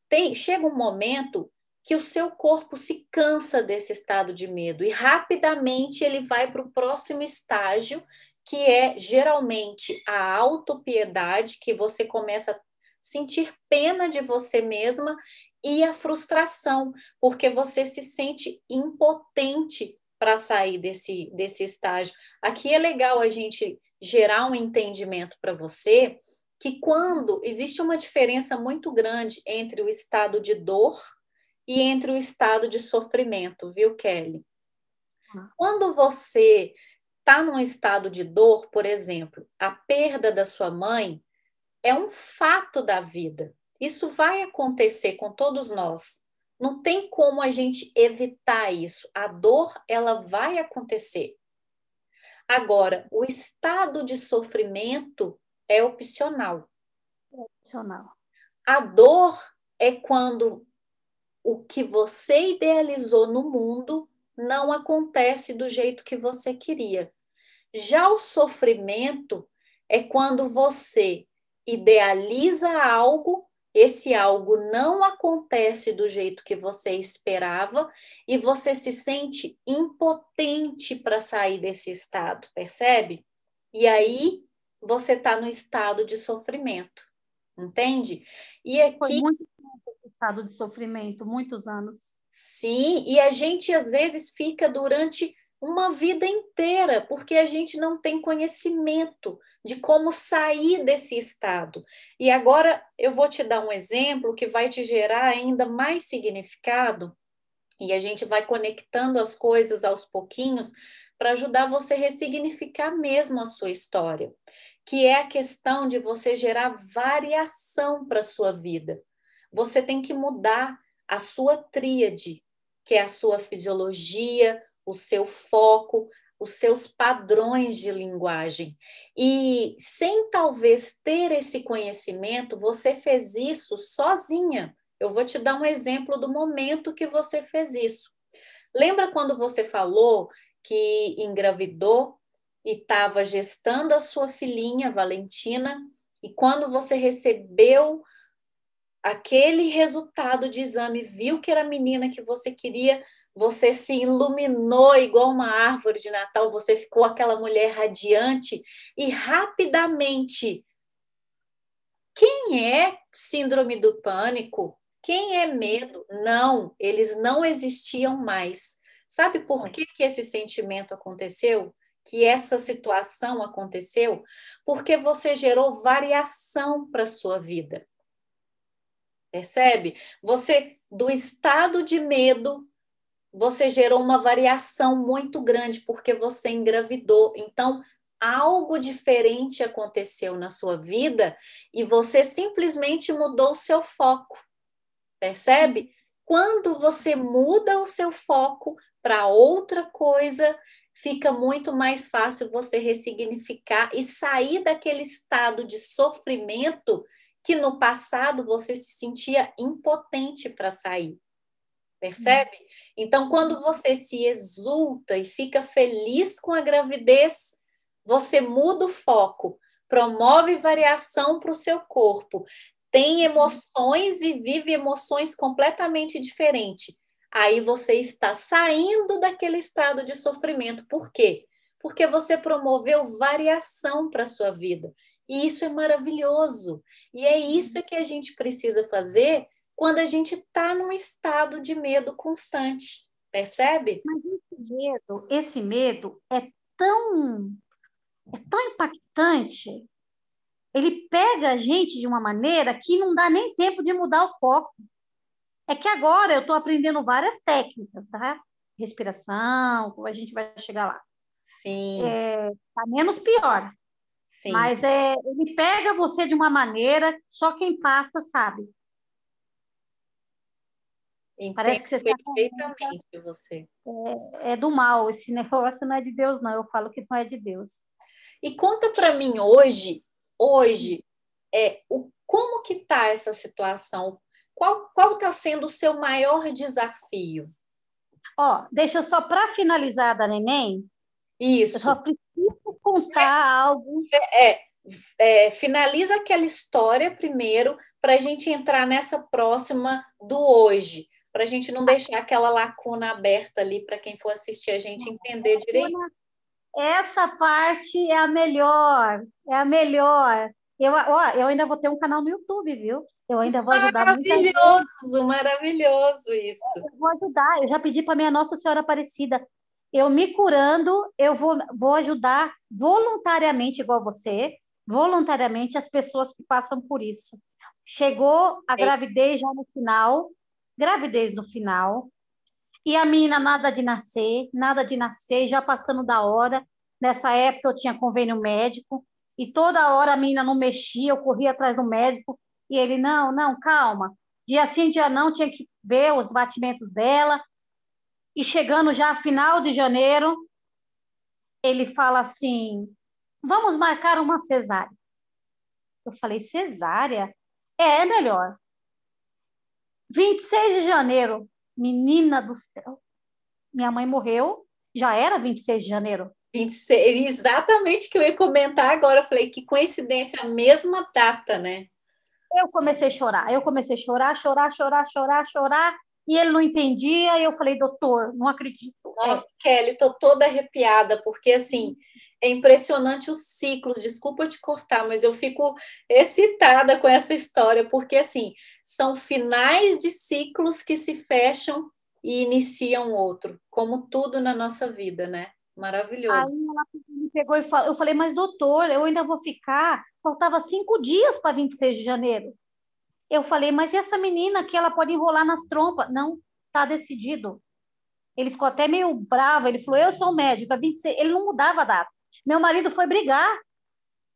tem, chega um momento que o seu corpo se cansa desse estado de medo e rapidamente ele vai para o próximo estágio, que é geralmente a autopiedade, que você começa a sentir pena de você mesma e a frustração, porque você se sente impotente para sair desse, desse estágio. Aqui é legal a gente gerar um entendimento para você que quando existe uma diferença muito grande entre o estado de dor e entre o estado de sofrimento, viu, Kelly? Ah. Quando você está num estado de dor, por exemplo, a perda da sua mãe é um fato da vida. Isso vai acontecer com todos nós. Não tem como a gente evitar isso. A dor, ela vai acontecer. Agora, o estado de sofrimento é opcional. É opcional. A dor é quando o que você idealizou no mundo não acontece do jeito que você queria. Já o sofrimento é quando você idealiza algo esse algo não acontece do jeito que você esperava e você se sente impotente para sair desse estado, percebe? E aí você está no estado de sofrimento, entende? E aqui Foi muito estado de sofrimento, muitos anos. Sim, e a gente às vezes fica durante uma vida inteira, porque a gente não tem conhecimento de como sair desse estado. E agora eu vou te dar um exemplo que vai te gerar ainda mais significado, e a gente vai conectando as coisas aos pouquinhos para ajudar você a ressignificar mesmo a sua história, que é a questão de você gerar variação para a sua vida. Você tem que mudar a sua tríade, que é a sua fisiologia, o seu foco, os seus padrões de linguagem. E sem talvez ter esse conhecimento, você fez isso sozinha. Eu vou te dar um exemplo do momento que você fez isso. Lembra quando você falou que engravidou e estava gestando a sua filhinha, Valentina, e quando você recebeu aquele resultado de exame, viu que era a menina que você queria, você se iluminou igual uma árvore de Natal, você ficou aquela mulher radiante e rapidamente. Quem é síndrome do pânico? Quem é medo? Não, eles não existiam mais. Sabe por que, que esse sentimento aconteceu? Que essa situação aconteceu? Porque você gerou variação para a sua vida. Percebe? Você, do estado de medo, você gerou uma variação muito grande porque você engravidou. Então, algo diferente aconteceu na sua vida e você simplesmente mudou o seu foco. Percebe? Quando você muda o seu foco para outra coisa, fica muito mais fácil você ressignificar e sair daquele estado de sofrimento que no passado você se sentia impotente para sair. Percebe? Então, quando você se exulta e fica feliz com a gravidez, você muda o foco, promove variação para o seu corpo, tem emoções e vive emoções completamente diferentes. Aí você está saindo daquele estado de sofrimento. Por quê? Porque você promoveu variação para a sua vida. E isso é maravilhoso. E é isso que a gente precisa fazer quando a gente está num estado de medo constante. Percebe? Mas esse medo, esse medo é tão, é tão impactante. Ele pega a gente de uma maneira que não dá nem tempo de mudar o foco. É que agora eu estou aprendendo várias técnicas, tá? Respiração, como a gente vai chegar lá. Sim. É, tá menos pior. Sim. Mas é, ele pega você de uma maneira, só quem passa sabe. Entendo Parece que você está perfeitamente você. É, é, do mal, esse negócio não é de Deus, não. Eu falo que não é de Deus. E conta para mim hoje, hoje, é o como que tá essa situação? Qual qual está sendo o seu maior desafio? Ó, deixa só para finalizar da neném. Isso. Eu só preciso contar algo. É, é, finaliza aquela história primeiro para a gente entrar nessa próxima do hoje para a gente não deixar aquela lacuna aberta ali para quem for assistir a gente entender direito. Essa parte é a melhor, é a melhor. Eu, ó, eu ainda vou ter um canal no YouTube, viu? Eu ainda vou ajudar Maravilhoso, maravilhoso isso. Eu vou ajudar. Eu já pedi para minha Nossa Senhora Aparecida. Eu me curando, eu vou, vou ajudar voluntariamente, igual você, voluntariamente as pessoas que passam por isso. Chegou a gravidez já no final, gravidez no final, e a menina nada de nascer, nada de nascer, já passando da hora. Nessa época eu tinha convênio médico, e toda hora a menina não mexia, eu corria atrás do médico, e ele, não, não, calma. Dia sim, dia não, tinha que ver os batimentos dela. E chegando já final de janeiro, ele fala assim: vamos marcar uma cesárea. Eu falei: cesárea? É, é melhor. 26 de janeiro, menina do céu. Minha mãe morreu, já era 26 de janeiro. 26, exatamente que eu ia comentar agora. Eu falei que coincidência, a mesma data, né? Eu comecei a chorar, eu comecei a chorar, chorar, chorar, chorar, chorar, e ele não entendia, e eu falei, doutor, não acredito. Nossa, é. Kelly, tô toda arrepiada, porque assim, é impressionante os ciclos. Desculpa te cortar, mas eu fico excitada com essa história, porque assim, são finais de ciclos que se fecham e iniciam outro, como tudo na nossa vida, né? Maravilhoso. Aí ela me pegou e falou, eu falei, mas doutor, eu ainda vou ficar. Faltava cinco dias para 26 de janeiro. Eu falei, mas e essa menina que ela pode enrolar nas trompas? Não, tá decidido. Ele ficou até meio bravo. Ele falou, eu sou médico, a 26. Ele não mudava a data. Meu marido foi brigar,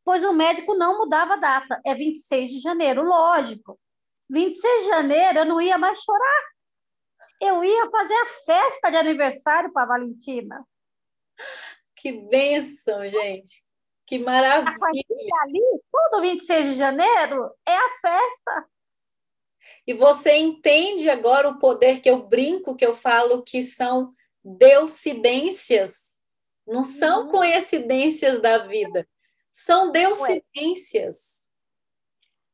pois o médico não mudava a data. É 26 de janeiro, lógico. 26 de janeiro eu não ia mais chorar. Eu ia fazer a festa de aniversário para a Valentina. Que bênção, gente. Que maravilha. Ali, todo 26 de janeiro é a festa. E você entende agora o poder que eu brinco, que eu falo que são deucidências não são uhum. coincidências da vida, são deucidências.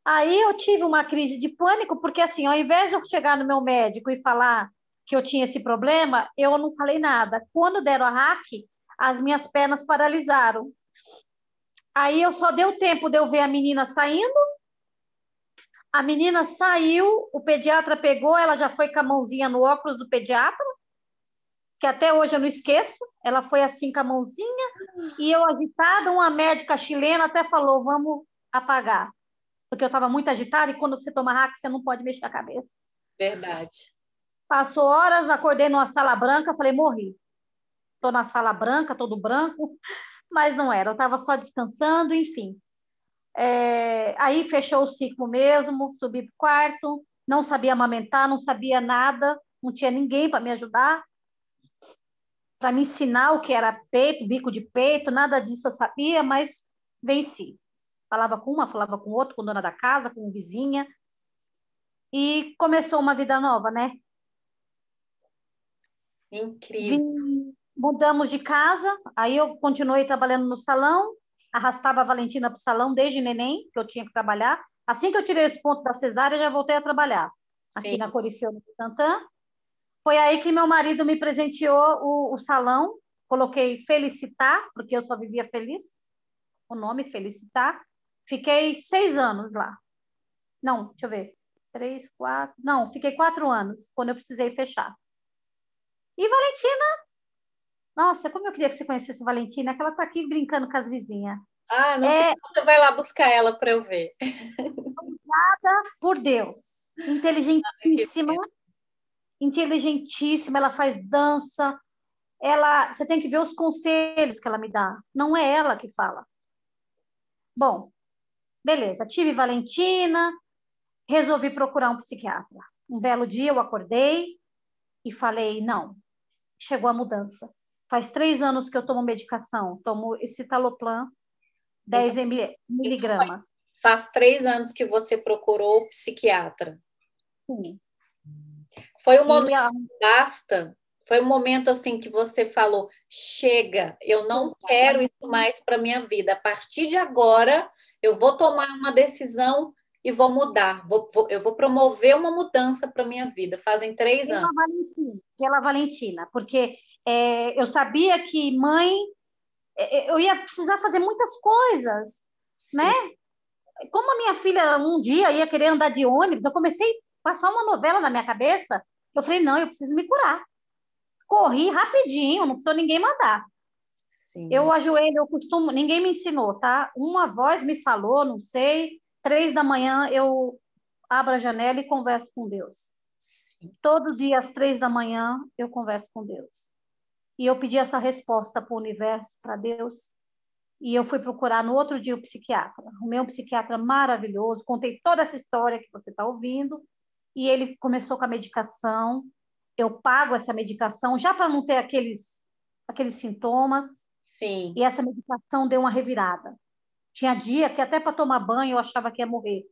Aí eu tive uma crise de pânico, porque assim, ao invés de eu chegar no meu médico e falar que eu tinha esse problema, eu não falei nada. Quando deram a hack, as minhas pernas paralisaram. Aí eu só deu tempo de eu ver a menina saindo. A menina saiu, o pediatra pegou, ela já foi com a mãozinha no óculos do pediatra que até hoje eu não esqueço. Ela foi assim com a mãozinha e eu agitada, uma médica chilena até falou: vamos apagar. Porque eu estava muito agitada e quando você toma hack, você não pode mexer a cabeça. Verdade. Passou horas, acordei numa sala branca, falei, morri. Estou na sala branca, todo branco, mas não era, eu estava só descansando, enfim. É, aí fechou o ciclo mesmo, subi para o quarto, não sabia amamentar, não sabia nada, não tinha ninguém para me ajudar, para me ensinar o que era peito, bico de peito, nada disso eu sabia, mas venci. Falava com uma, falava com outra, com dona da casa, com vizinha, e começou uma vida nova, né? Incrível. Vim, mudamos de casa, aí eu continuei trabalhando no salão, arrastava a Valentina para o salão desde neném, que eu tinha que trabalhar. Assim que eu tirei esse ponto da cesárea, já voltei a trabalhar aqui Sim. na Corifeu do Tantã. Foi aí que meu marido me presenteou o, o, salão. Coloquei Felicitar, porque eu só vivia feliz. O nome Felicitar. Fiquei seis anos lá. Não, deixa eu ver. Três, quatro. Não, fiquei quatro anos, quando eu precisei fechar. E Valentina, nossa, como eu queria que você conhecesse Valentina, que ela está aqui brincando com as vizinhas. Ah, não é... você vai lá buscar ela para eu ver. Obrigada por Deus. Inteligentíssima. inteligentíssima, ela faz dança. Ela, você tem que ver os conselhos que ela me dá. Não é ela que fala. Bom, beleza. Tive Valentina, resolvi procurar um psiquiatra. Um belo dia eu acordei e falei: não, chegou a mudança. Faz três anos que eu tomo medicação, tomo esse taloplan, 10 então, miligramas. Faz três anos que você procurou o psiquiatra. Sim. Foi um momento, a... basta? Foi um momento assim que você falou: chega, eu não quero isso mais para minha vida. A partir de agora, eu vou tomar uma decisão e vou mudar. Vou, vou, eu vou promover uma mudança para minha vida. Fazem três pela anos. Valentina, pela Valentina, porque é, eu sabia que mãe, é, é, eu ia precisar fazer muitas coisas, Sim. né? Como a minha filha um dia ia querer andar de ônibus, eu comecei a passar uma novela na minha cabeça. Eu falei, não, eu preciso me curar. Corri rapidinho, não precisou ninguém mandar. Sim. Eu ajoelho, eu costumo, ninguém me ensinou, tá? Uma voz me falou, não sei, três da manhã eu abro a janela e converso com Deus. Sim. Todo dia às três da manhã eu converso com Deus. E eu pedi essa resposta para o universo, para Deus. E eu fui procurar no outro dia o psiquiatra. O meu psiquiatra maravilhoso, contei toda essa história que você está ouvindo. E ele começou com a medicação. Eu pago essa medicação já para não ter aqueles, aqueles sintomas. Sim. E essa medicação deu uma revirada. Tinha dia que até para tomar banho eu achava que ia morrer.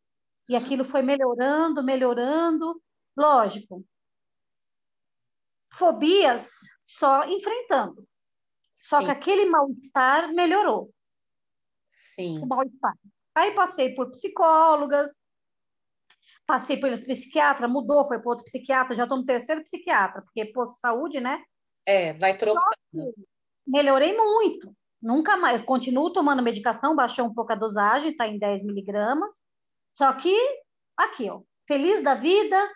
E aquilo foi melhorando, melhorando. Lógico. Fobias só enfrentando. Só Sim. que aquele mal-estar melhorou. Sim. O mal-estar. Aí passei por psicólogas, passei por psiquiatra, mudou, foi para outro psiquiatra, já estou no terceiro psiquiatra, porque posto saúde, né? É, vai trocando. melhorei muito. Nunca mais, continuo tomando medicação, baixou um pouco a dosagem, está em 10 miligramas. Só que, aqui, ó, feliz da vida,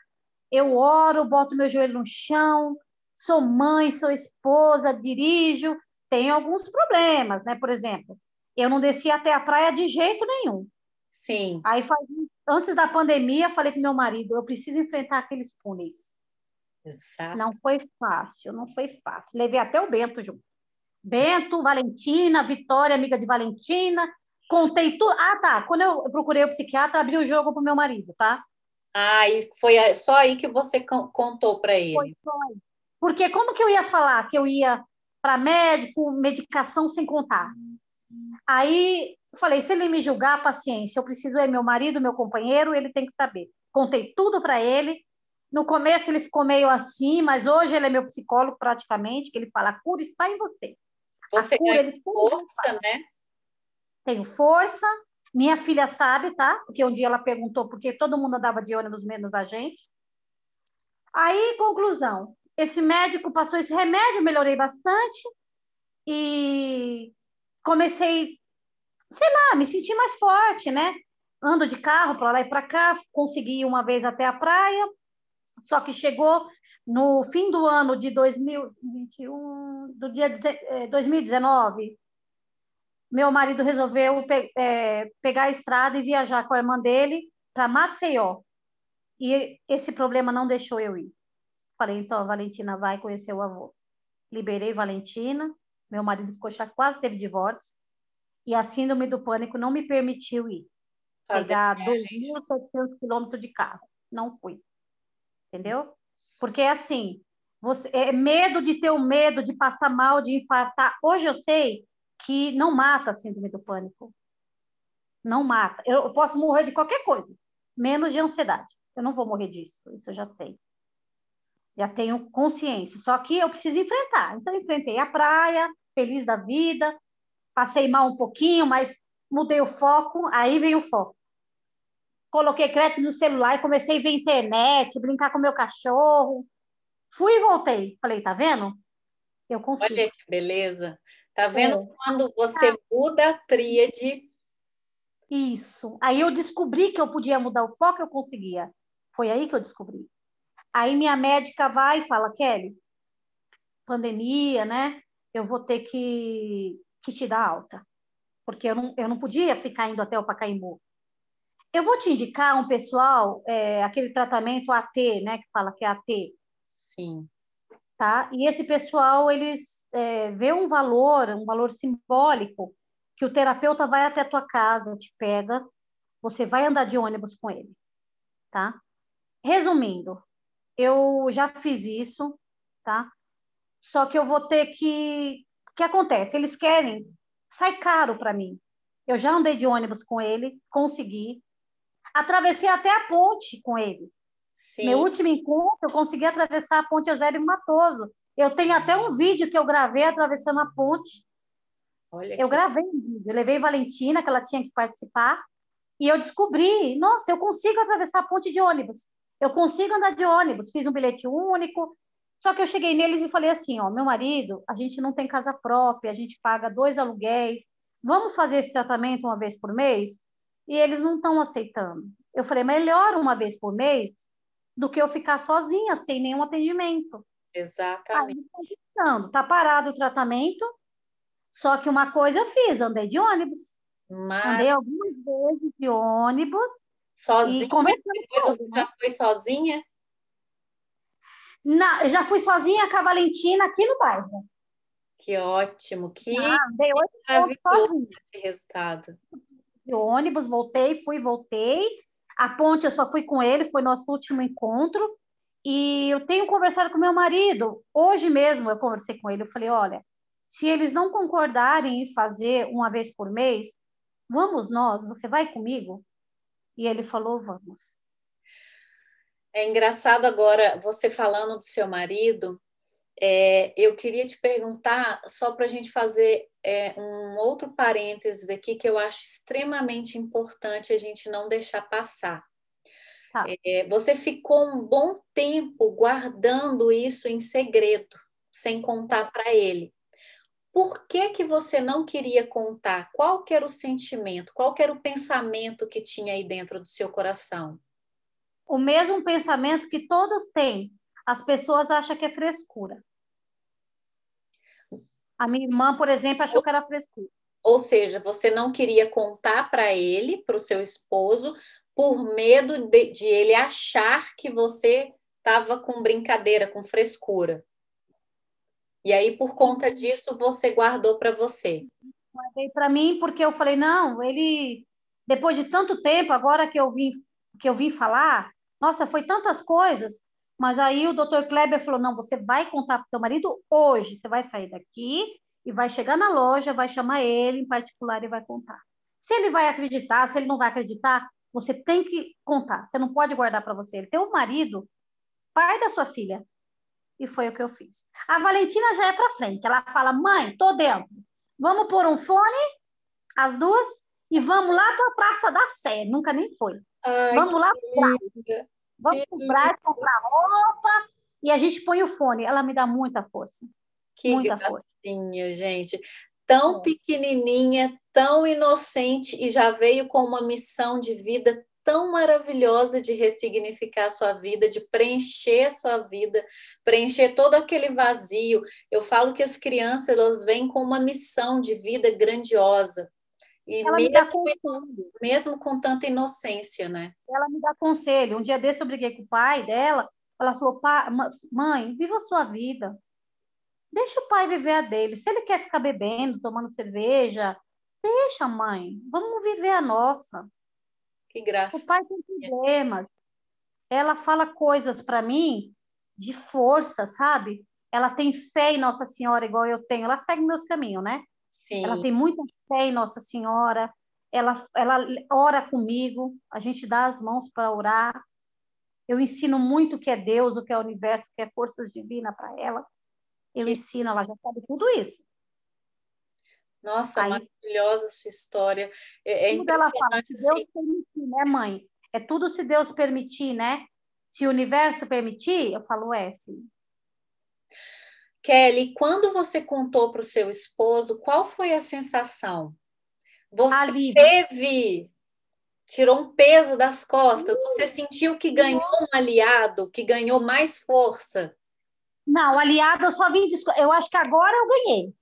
eu oro, boto meu joelho no chão, sou mãe, sou esposa, dirijo, tenho alguns problemas, né? Por exemplo, eu não desci até a praia de jeito nenhum. Sim. Aí, faz, antes da pandemia, falei com meu marido, eu preciso enfrentar aqueles túneis. Exato. Não foi fácil, não foi fácil. Levei até o Bento junto. Bento, Valentina, Vitória, amiga de Valentina. Contei tudo. Ah, tá. Quando eu procurei o psiquiatra, abri o jogo para o meu marido, tá? Ah, e foi só aí que você contou para ele. Foi, foi. Porque como que eu ia falar que eu ia para médico, medicação sem contar? Aí eu falei, se ele me julgar, paciência, eu preciso é meu marido, meu companheiro, ele tem que saber. Contei tudo para ele. No começo ele ficou meio assim, mas hoje ele é meu psicólogo praticamente, que ele fala, a cura está em você. Você tem força, né? Tenho força. Minha filha sabe, tá? Porque um dia ela perguntou por que todo mundo andava de ônibus menos a gente. Aí, conclusão. Esse médico passou esse remédio, melhorei bastante. E comecei, sei lá, me senti mais forte, né? Ando de carro para lá e para cá, consegui uma vez até a praia. Só que chegou no fim do ano de 2021, do dia 2019, é, meu marido resolveu pe é, pegar a estrada e viajar com a irmã dele para Maceió. E esse problema não deixou eu ir. Falei, então a Valentina vai conhecer o avô. Liberei Valentina, meu marido ficou já quase teve divórcio, e a síndrome do pânico não me permitiu ir. Fazer pegar 2.700 quilômetros de carro. Não fui. Entendeu? Porque é assim, você, é medo de ter o medo de passar mal, de infartar. Hoje eu sei que não mata a síndrome do pânico. Não mata. Eu posso morrer de qualquer coisa, menos de ansiedade. Eu não vou morrer disso, isso eu já sei. Já tenho consciência. Só que eu preciso enfrentar. Então, enfrentei a praia, feliz da vida, passei mal um pouquinho, mas mudei o foco, aí veio o foco. Coloquei crédito no celular e comecei a ver internet, brincar com meu cachorro. Fui e voltei. Falei, tá vendo? Eu consigo. Olha que beleza. Tá vendo é. quando você ah. muda a tríade? Isso. Aí eu descobri que eu podia mudar o foco, eu conseguia. Foi aí que eu descobri. Aí minha médica vai e fala, Kelly, pandemia, né? Eu vou ter que, que te dar alta. Porque eu não, eu não podia ficar indo até o Pacaembu. Eu vou te indicar um pessoal, é, aquele tratamento AT, né? Que fala que é AT. Sim tá? E esse pessoal, eles é, vê um valor, um valor simbólico, que o terapeuta vai até a tua casa, te pega, você vai andar de ônibus com ele, tá? Resumindo, eu já fiz isso, tá? Só que eu vou ter que... O que acontece? Eles querem... Sai caro para mim. Eu já andei de ônibus com ele, consegui. Atravessei até a ponte com ele. Sim. Meu último encontro, eu consegui atravessar a ponte Eusébio Matoso. Eu tenho até um vídeo que eu gravei atravessando a ponte. Olha eu que... gravei um vídeo. Eu levei Valentina, que ela tinha que participar, e eu descobri, nossa, eu consigo atravessar a ponte de ônibus. Eu consigo andar de ônibus. Fiz um bilhete único. Só que eu cheguei neles e falei assim, ó, meu marido, a gente não tem casa própria, a gente paga dois aluguéis. Vamos fazer esse tratamento uma vez por mês? E eles não estão aceitando. Eu falei, melhor uma vez por mês do que eu ficar sozinha, sem nenhum atendimento. Exatamente. Aí, tá parado o tratamento, só que uma coisa eu fiz, andei de ônibus. Mas... Andei algumas vezes de ônibus. Sozinha? Depois você né? já foi sozinha? Eu já fui sozinha com a Valentina aqui no bairro. Que ótimo, que ah, dei esse resultado. De ônibus, voltei, fui, voltei. A ponte eu só fui com ele, foi nosso último encontro. E eu tenho conversado com meu marido. Hoje mesmo eu conversei com ele. Eu falei: olha, se eles não concordarem em fazer uma vez por mês, vamos nós, você vai comigo? E ele falou: vamos. É engraçado agora você falando do seu marido. É, eu queria te perguntar, só para a gente fazer é, um outro parênteses aqui que eu acho extremamente importante a gente não deixar passar. Tá. É, você ficou um bom tempo guardando isso em segredo, sem contar para ele. Por que, que você não queria contar? Qual que era o sentimento? Qual que era o pensamento que tinha aí dentro do seu coração? O mesmo pensamento que todos têm. As pessoas acham que é frescura. A minha irmã, por exemplo, achou que era frescura. Ou seja, você não queria contar para ele, para o seu esposo, por medo de, de ele achar que você estava com brincadeira, com frescura. E aí, por conta disso, você guardou para você. Guardei para mim porque eu falei, não, ele, depois de tanto tempo, agora que eu vim, que eu vim falar, nossa, foi tantas coisas, mas aí o doutor Kleber falou: não, você vai contar para o seu marido hoje. Você vai sair daqui e vai chegar na loja, vai chamar ele em particular e vai contar. Se ele vai acreditar, se ele não vai acreditar, você tem que contar. Você não pode guardar para você. Ele tem um marido, pai da sua filha. E foi o que eu fiz. A Valentina já é para frente. Ela fala: mãe, tô dentro. Vamos pôr um fone, as duas, e vamos lá para a Praça da Sé. Nunca nem foi. Ai, vamos lá para Vamos para o Brás comprar roupa e a gente põe o fone. Ela me dá muita força. Que muita gracinha, força. gente. Tão é. pequenininha, tão inocente e já veio com uma missão de vida tão maravilhosa de ressignificar a sua vida, de preencher a sua vida, preencher todo aquele vazio. Eu falo que as crianças elas vêm com uma missão de vida grandiosa. E ela mesmo, mesmo com tanta inocência, né? Ela me dá conselho. Um dia desse eu briguei com o pai dela, Ela falou, mãe, viva a sua vida. Deixa o pai viver a dele. Se ele quer ficar bebendo, tomando cerveja, deixa, mãe. Vamos viver a nossa. Que graça. O pai tem problemas. Ela fala coisas para mim de força, sabe? Ela tem fé em Nossa Senhora, igual eu tenho. Ela segue meus caminhos, né? Sim. Ela tem muita fé em Nossa Senhora. Ela, ela ora comigo. A gente dá as mãos para orar. Eu ensino muito o que é Deus, o que é o universo, o que é forças divinas para ela. Eu que... ensino, ela já sabe tudo isso. Nossa, Aí, maravilhosa sua história. É, é tudo ela fala, se Deus assim. permitir, né, mãe? É tudo se Deus permitir, né? Se o universo permitir, eu falo, é, filho. Kelly, quando você contou para o seu esposo, qual foi a sensação? Você Alívio. teve, tirou um peso das costas, você sentiu que ganhou um aliado, que ganhou mais força? Não, aliado eu só vim, eu acho que agora eu ganhei,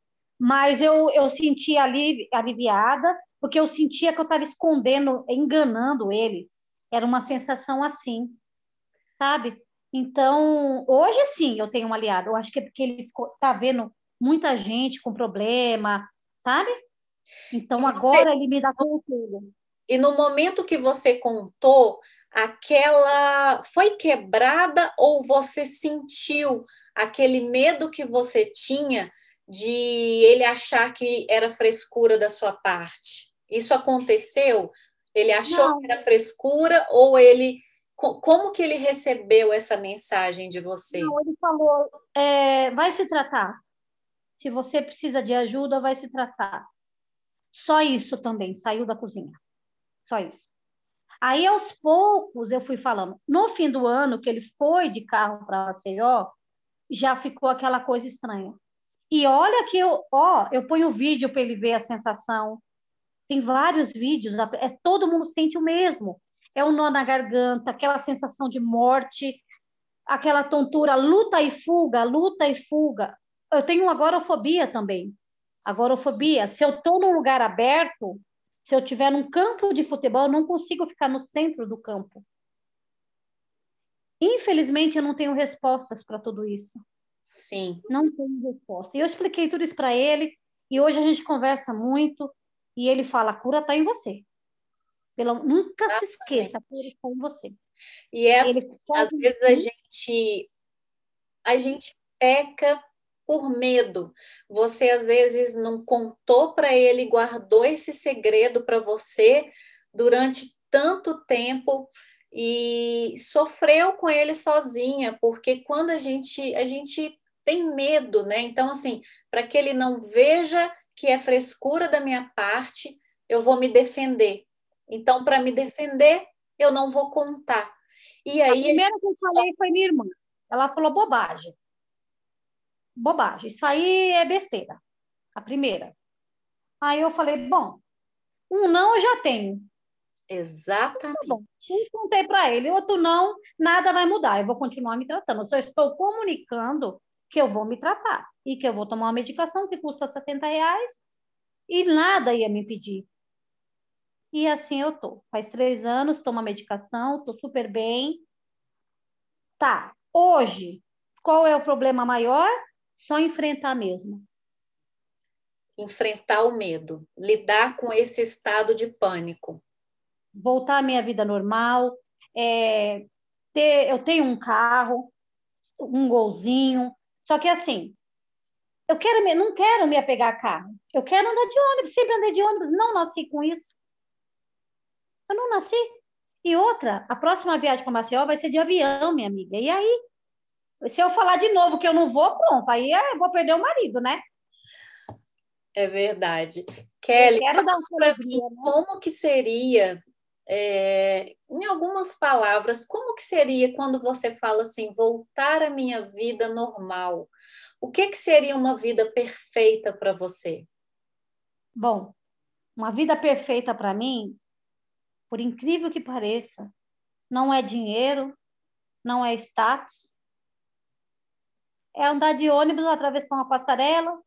mas eu, eu senti alivi, aliviada, porque eu sentia que eu estava escondendo, enganando ele, era uma sensação assim sabe? Então, hoje sim eu tenho um aliado. Eu acho que é porque ele está vendo muita gente com problema, sabe? Então, agora ele me dá conselho. E no momento que você contou, aquela foi quebrada ou você sentiu aquele medo que você tinha de ele achar que era frescura da sua parte? Isso aconteceu? Ele achou Não. que era frescura ou ele como que ele recebeu essa mensagem de você? Não, ele falou, é, vai se tratar. Se você precisa de ajuda, vai se tratar. Só isso também, saiu da cozinha. Só isso. Aí, aos poucos, eu fui falando. No fim do ano, que ele foi de carro para Maceió, já ficou aquela coisa estranha. E olha que eu, ó, eu ponho vídeo para ele ver a sensação. Tem vários vídeos, é, todo mundo sente o mesmo é um nó na garganta, aquela sensação de morte, aquela tontura, luta e fuga, luta e fuga. Eu tenho agorafobia também. Agorafobia, se eu estou num lugar aberto, se eu estiver num campo de futebol, eu não consigo ficar no centro do campo. Infelizmente, eu não tenho respostas para tudo isso. Sim. Não tenho resposta. E eu expliquei tudo isso para ele, e hoje a gente conversa muito, e ele fala: a cura está em você. Pelo, nunca Exatamente. se esqueça, ele com você. E é assim, às vezes a gente a gente peca por medo. Você às vezes não contou para ele, guardou esse segredo para você durante tanto tempo e sofreu com ele sozinha, porque quando a gente a gente tem medo, né? Então assim, para que ele não veja que é frescura da minha parte, eu vou me defender. Então, para me defender, eu não vou contar. E aí, a primeira que eu falei foi minha irmã. Ela falou bobagem. Bobagem. Isso aí é besteira. A primeira. Aí eu falei, bom, um não eu já tenho. Exatamente. Tá um contei para ele, outro não, nada vai mudar. Eu vou continuar me tratando. Eu só estou comunicando que eu vou me tratar e que eu vou tomar uma medicação que custa 70 reais e nada ia me impedir e assim eu tô. Faz três anos, tomo a medicação, tô super bem. Tá, hoje, qual é o problema maior? Só enfrentar mesmo. Enfrentar o medo, lidar com esse estado de pânico. Voltar à minha vida normal, é, ter, eu tenho um carro, um golzinho, só que assim, eu quero, não quero me apegar a carro, eu quero andar de ônibus, sempre andei de ônibus, não nasci com isso. Eu não nasci. E outra, a próxima viagem para Maceió vai ser de avião, minha amiga. E aí? Se eu falar de novo que eu não vou, pronto. Aí é, eu vou perder o marido, né? É verdade. Kelly, para mim, né? como que seria, é, em algumas palavras, como que seria quando você fala assim, voltar à minha vida normal? O que que seria uma vida perfeita para você? Bom, uma vida perfeita para mim por incrível que pareça, não é dinheiro, não é status. É andar de ônibus, atravessar uma passarela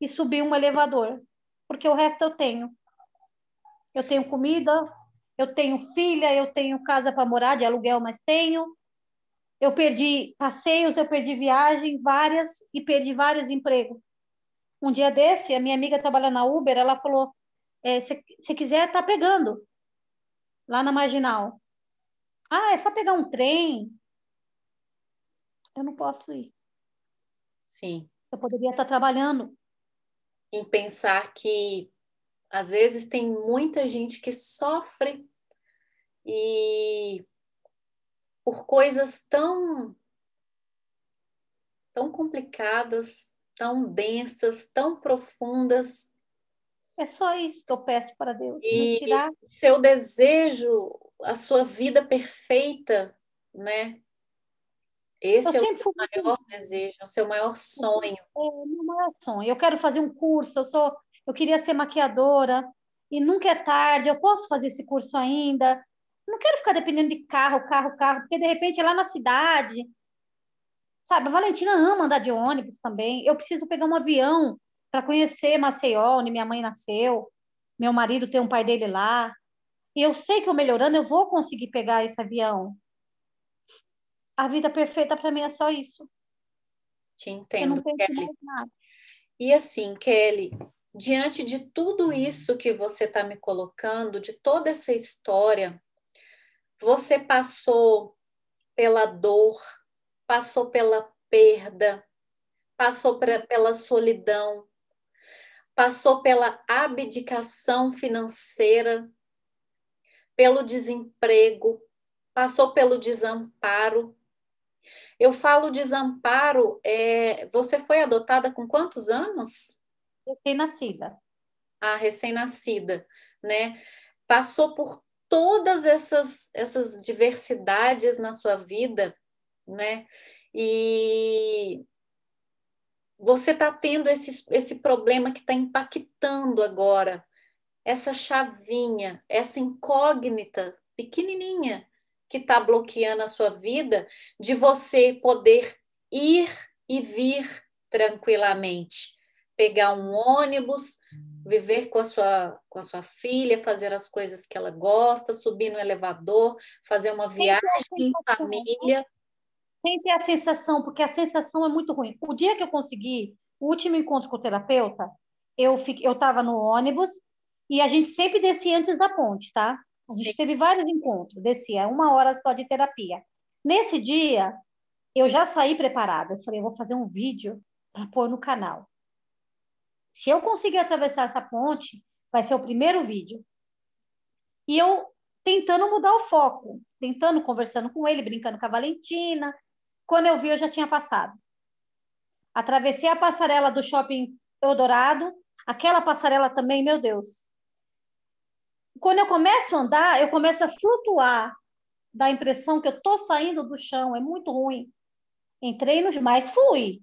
e subir um elevador, porque o resto eu tenho. Eu tenho comida, eu tenho filha, eu tenho casa para morar de aluguel, mas tenho. Eu perdi passeios, eu perdi viagem, várias, e perdi vários empregos. Um dia desse, a minha amiga trabalha na Uber, ela falou: é, se, se quiser, tá pegando lá na marginal. Ah, é só pegar um trem. Eu não posso ir. Sim. Eu poderia estar trabalhando. Em pensar que às vezes tem muita gente que sofre e por coisas tão tão complicadas, tão densas, tão profundas. É só isso que eu peço para Deus. E tirar... seu desejo, a sua vida perfeita, né? Esse eu é o seu maior muito... desejo, o seu maior sonho. É o meu maior sonho. Eu quero fazer um curso, eu sou, eu queria ser maquiadora e nunca é tarde, eu posso fazer esse curso ainda. Não quero ficar dependendo de carro, carro, carro, porque de repente lá na cidade, sabe, a Valentina ama andar de ônibus também. Eu preciso pegar um avião para conhecer Maceió, onde minha mãe nasceu. Meu marido tem um pai dele lá. E eu sei que eu melhorando, eu vou conseguir pegar esse avião a vida perfeita para mim é só isso. Te entendo, Kelly. E assim, Kelly, diante de tudo isso que você está me colocando, de toda essa história, você passou pela dor, passou pela perda, passou pra, pela solidão, passou pela abdicação financeira, pelo desemprego, passou pelo desamparo, eu falo desamparo, é, você foi adotada com quantos anos? Recém-nascida. Ah, recém-nascida, né? Passou por todas essas, essas diversidades na sua vida, né? E você está tendo esse, esse problema que está impactando agora, essa chavinha, essa incógnita pequenininha que está bloqueando a sua vida de você poder ir e vir tranquilamente, pegar um ônibus, viver com a sua com a sua filha, fazer as coisas que ela gosta, subir no elevador, fazer uma viagem em família. Sem ter a sensação, porque a sensação é muito ruim. O dia que eu consegui o último encontro com o terapeuta, eu fiquei, eu estava no ônibus e a gente sempre descia antes da ponte, tá? A gente Sim. teve vários encontros, descia uma hora só de terapia. Nesse dia, eu já saí preparada. Eu falei, eu vou fazer um vídeo para pôr no canal. Se eu conseguir atravessar essa ponte, vai ser o primeiro vídeo. E eu tentando mudar o foco, tentando, conversando com ele, brincando com a Valentina. Quando eu vi, eu já tinha passado. Atravessei a passarela do shopping Eldorado, aquela passarela também, meu Deus, quando eu começo a andar, eu começo a flutuar, dá a impressão que eu estou saindo do chão, é muito ruim. Entrei no, mas fui.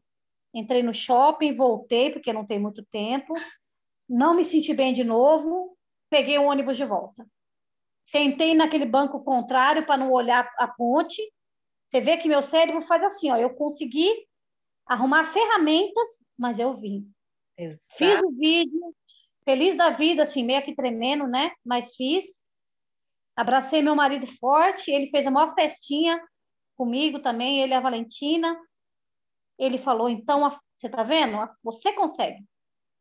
Entrei no shopping, voltei, porque não tem muito tempo, não me senti bem de novo, peguei o ônibus de volta. Sentei naquele banco contrário para não olhar a ponte. Você vê que meu cérebro faz assim, ó, eu consegui arrumar ferramentas, mas eu vim. Exato. Fiz o vídeo, feliz da vida, assim, meio que tremendo, né? Mas fiz. Abracei meu marido forte, ele fez a maior festinha comigo também, ele e a Valentina. Ele falou: então, você tá vendo? Você consegue.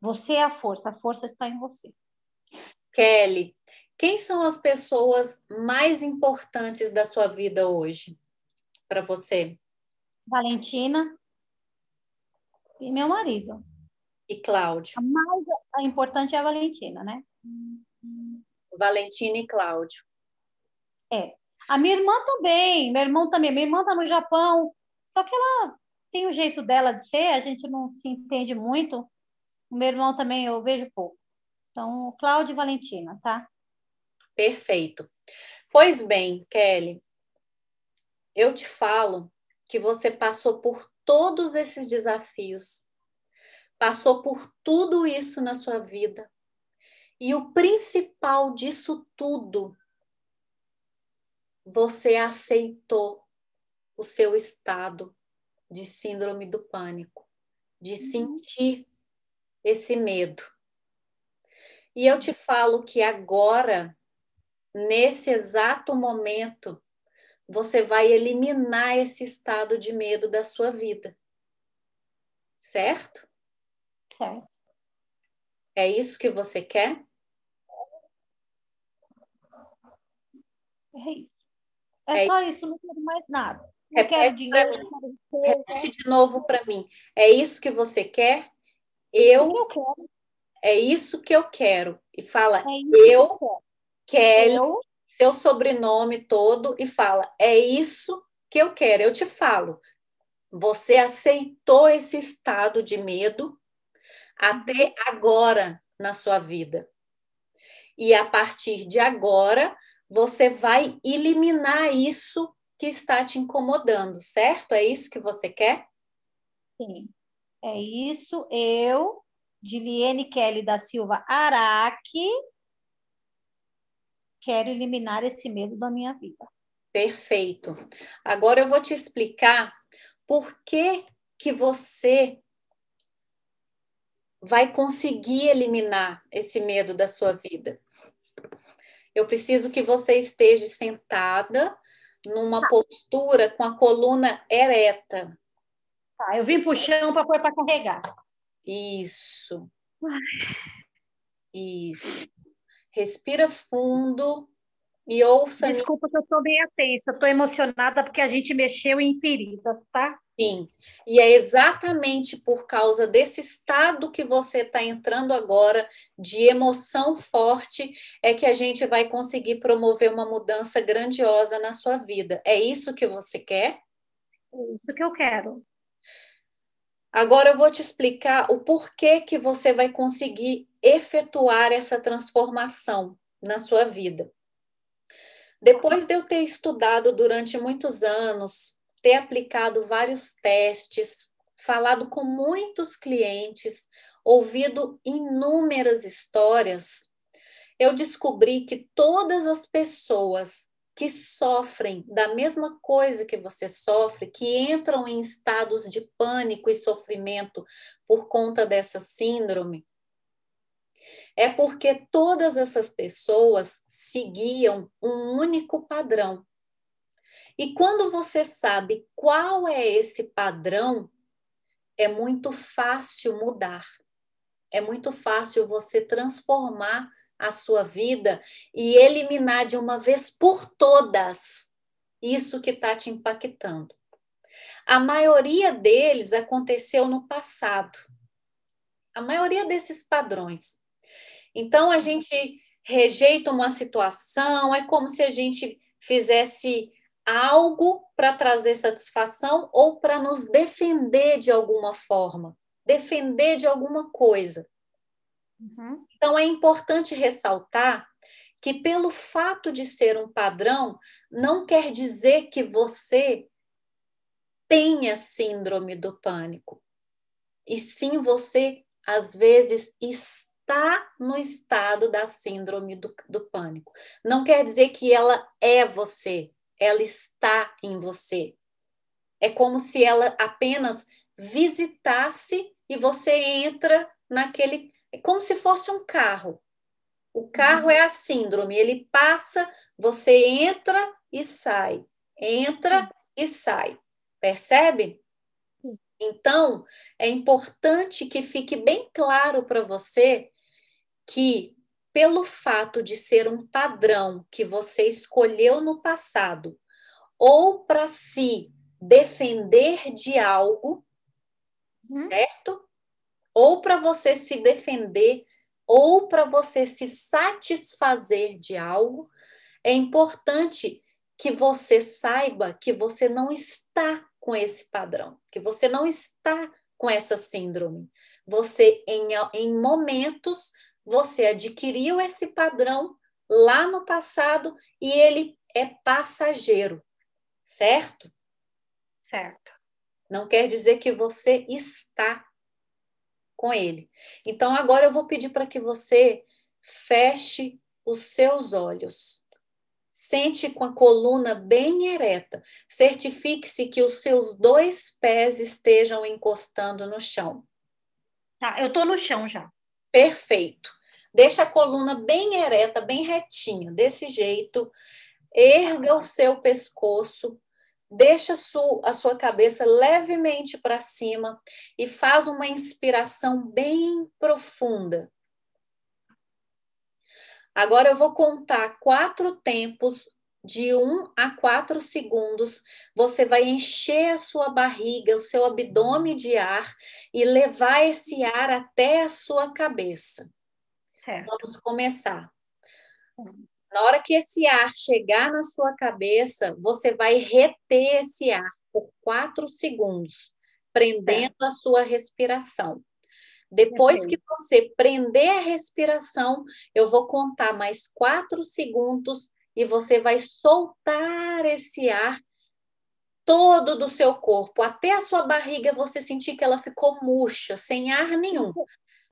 Você é a força, a força está em você. Kelly, quem são as pessoas mais importantes da sua vida hoje para você? Valentina e meu marido. E Cláudio? A mais a importante é a Valentina, né? Valentina e Cláudio. É. A minha irmã também, meu irmão também. Minha irmã está no Japão, só que ela tem o jeito dela de ser, a gente não se entende muito. O meu irmão também eu vejo pouco. Então, Cláudio e Valentina, tá? Perfeito. Pois bem, Kelly, eu te falo que você passou por todos esses desafios passou por tudo isso na sua vida. E o principal disso tudo, você aceitou o seu estado de síndrome do pânico, de uhum. sentir esse medo. E eu te falo que agora, nesse exato momento, você vai eliminar esse estado de medo da sua vida. Certo? Certo. É isso que você quer? É isso. É, é só isso, não quero mais nada. Não Repete quero dinheiro. Quero Repete de novo para mim. É isso que você quer? Eu, eu quero. É isso que eu quero. E fala, é eu, que Kelly, eu... seu sobrenome todo, e fala, é isso que eu quero. Eu te falo, você aceitou esse estado de medo até uhum. agora na sua vida. E a partir de agora, você vai eliminar isso que está te incomodando, certo? É isso que você quer? Sim. É isso. Eu, Diliene Kelly da Silva Araque, quero eliminar esse medo da minha vida. Perfeito. Agora eu vou te explicar por que que você vai conseguir eliminar esse medo da sua vida. Eu preciso que você esteja sentada numa postura com a coluna ereta. Tá, eu vim pro chão para pôr para carregar. Isso. Isso. Respira fundo e ouça. Desculpa que eu estou meio tensa, estou emocionada porque a gente mexeu em feridas, tá? Sim. E é exatamente por causa desse estado que você está entrando agora, de emoção forte, é que a gente vai conseguir promover uma mudança grandiosa na sua vida. É isso que você quer? É isso que eu quero. Agora eu vou te explicar o porquê que você vai conseguir efetuar essa transformação na sua vida. Depois de eu ter estudado durante muitos anos, ter aplicado vários testes, falado com muitos clientes, ouvido inúmeras histórias, eu descobri que todas as pessoas que sofrem da mesma coisa que você sofre, que entram em estados de pânico e sofrimento por conta dessa síndrome, é porque todas essas pessoas seguiam um único padrão. E quando você sabe qual é esse padrão, é muito fácil mudar. É muito fácil você transformar a sua vida e eliminar de uma vez por todas isso que está te impactando. A maioria deles aconteceu no passado. A maioria desses padrões. Então, a gente rejeita uma situação, é como se a gente fizesse algo para trazer satisfação ou para nos defender de alguma forma, defender de alguma coisa. Uhum. Então, é importante ressaltar que, pelo fato de ser um padrão, não quer dizer que você tenha síndrome do pânico. E sim, você, às vezes, está está no estado da síndrome do, do pânico. Não quer dizer que ela é você, ela está em você. É como se ela apenas visitasse e você entra naquele. É como se fosse um carro. O carro uhum. é a síndrome, ele passa, você entra e sai, entra uhum. e sai. Percebe? Então, é importante que fique bem claro para você que, pelo fato de ser um padrão que você escolheu no passado, ou para se defender de algo, hum. certo? Ou para você se defender, ou para você se satisfazer de algo, é importante que você saiba que você não está com esse padrão, que você não está com essa síndrome. Você, em, em momentos, você adquiriu esse padrão lá no passado e ele é passageiro, certo? Certo. Não quer dizer que você está com ele. Então, agora eu vou pedir para que você feche os seus olhos. Sente com a coluna bem ereta. Certifique-se que os seus dois pés estejam encostando no chão. Tá, eu estou no chão já. Perfeito. Deixa a coluna bem ereta, bem retinha, desse jeito. erga o seu pescoço, deixa a sua cabeça levemente para cima e faz uma inspiração bem profunda. Agora eu vou contar quatro tempos de um a quatro segundos. Você vai encher a sua barriga, o seu abdômen de ar e levar esse ar até a sua cabeça. Certo. Vamos começar. Na hora que esse ar chegar na sua cabeça, você vai reter esse ar por quatro segundos, prendendo a sua respiração. Depois que você prender a respiração, eu vou contar mais quatro segundos e você vai soltar esse ar todo do seu corpo, até a sua barriga você sentir que ela ficou murcha, sem ar nenhum.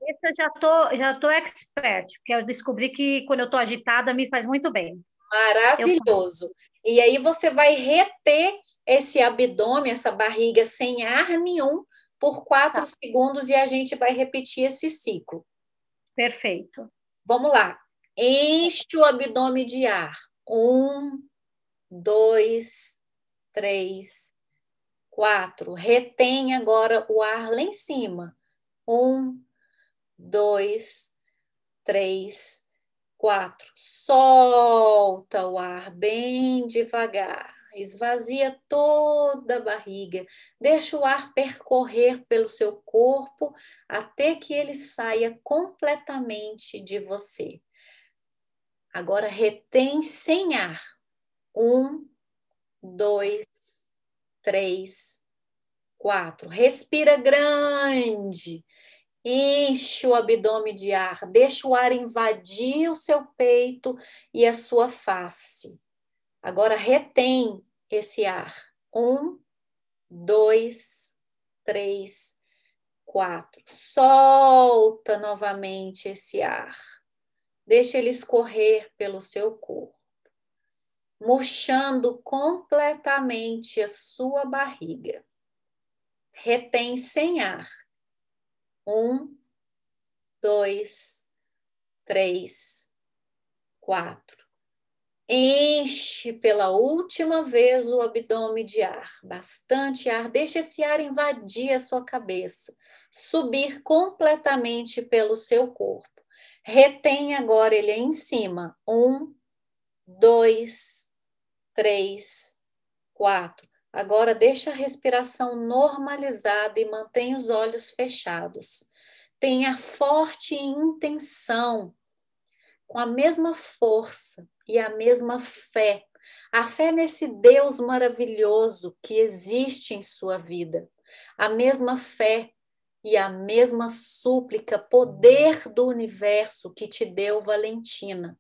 Esse eu já tô, já tô expert, porque eu descobri que quando eu tô agitada me faz muito bem. Maravilhoso. Eu... E aí você vai reter esse abdômen, essa barriga sem ar nenhum por quatro tá. segundos e a gente vai repetir esse ciclo. Perfeito. Vamos lá. Enche o abdômen de ar. Um, dois, três, quatro. Retém agora o ar lá em cima. Um, dois, três, quatro. Solta o ar bem devagar. Esvazia toda a barriga. Deixa o ar percorrer pelo seu corpo até que ele saia completamente de você. Agora retém sem ar. Um, dois, três, quatro. Respira grande. Enche o abdômen de ar, deixa o ar invadir o seu peito e a sua face. Agora retém esse ar. Um, dois, três, quatro. Solta novamente esse ar. Deixa ele escorrer pelo seu corpo, murchando completamente a sua barriga. Retém sem ar um, dois, três, quatro. Enche pela última vez o abdômen de ar, bastante ar. Deixa esse ar invadir a sua cabeça, subir completamente pelo seu corpo. Retém agora ele em cima. Um, dois, três, quatro. Agora deixa a respiração normalizada e mantenha os olhos fechados. Tenha forte intenção, com a mesma força e a mesma fé. A fé nesse Deus maravilhoso que existe em sua vida. A mesma fé e a mesma súplica, poder do universo que te deu Valentina,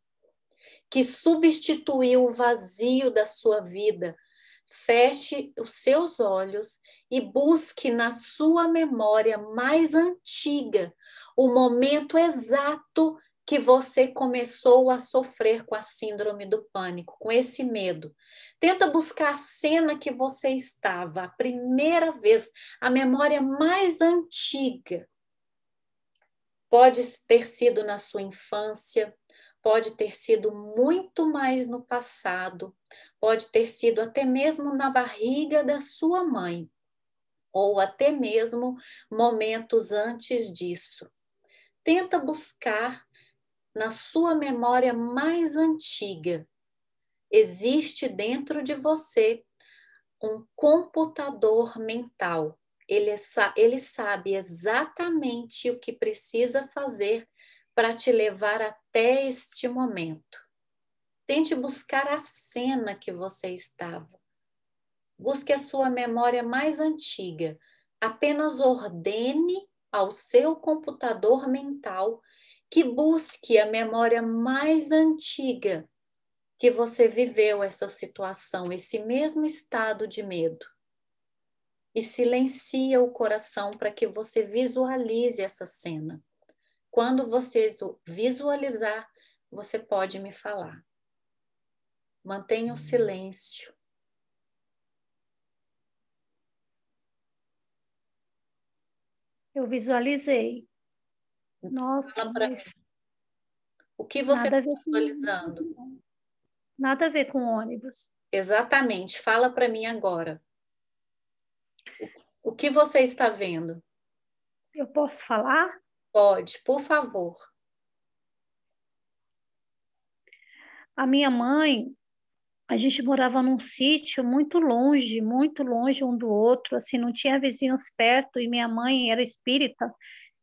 que substituiu o vazio da sua vida feche os seus olhos e busque na sua memória mais antiga o momento exato que você começou a sofrer com a síndrome do pânico, com esse medo. Tenta buscar a cena que você estava, a primeira vez, a memória mais antiga. Pode ter sido na sua infância, pode ter sido muito mais no passado, pode ter sido até mesmo na barriga da sua mãe, ou até mesmo momentos antes disso. Tenta buscar na sua memória mais antiga. Existe dentro de você um computador mental. Ele, ele sabe exatamente o que precisa fazer para te levar até este momento. Tente buscar a cena que você estava. Busque a sua memória mais antiga. Apenas ordene ao seu computador mental que busque a memória mais antiga que você viveu essa situação, esse mesmo estado de medo. E silencia o coração para que você visualize essa cena. Quando você visualizar, você pode me falar. Mantenha o silêncio. Eu visualizei. Nossa, mas... O que você está visualizando? Nada a ver com ônibus. Exatamente. Fala para mim agora. O que você está vendo? Eu posso falar? Pode, por favor. A minha mãe, a gente morava num sítio muito longe, muito longe um do outro, assim, não tinha vizinhos perto, e minha mãe era espírita,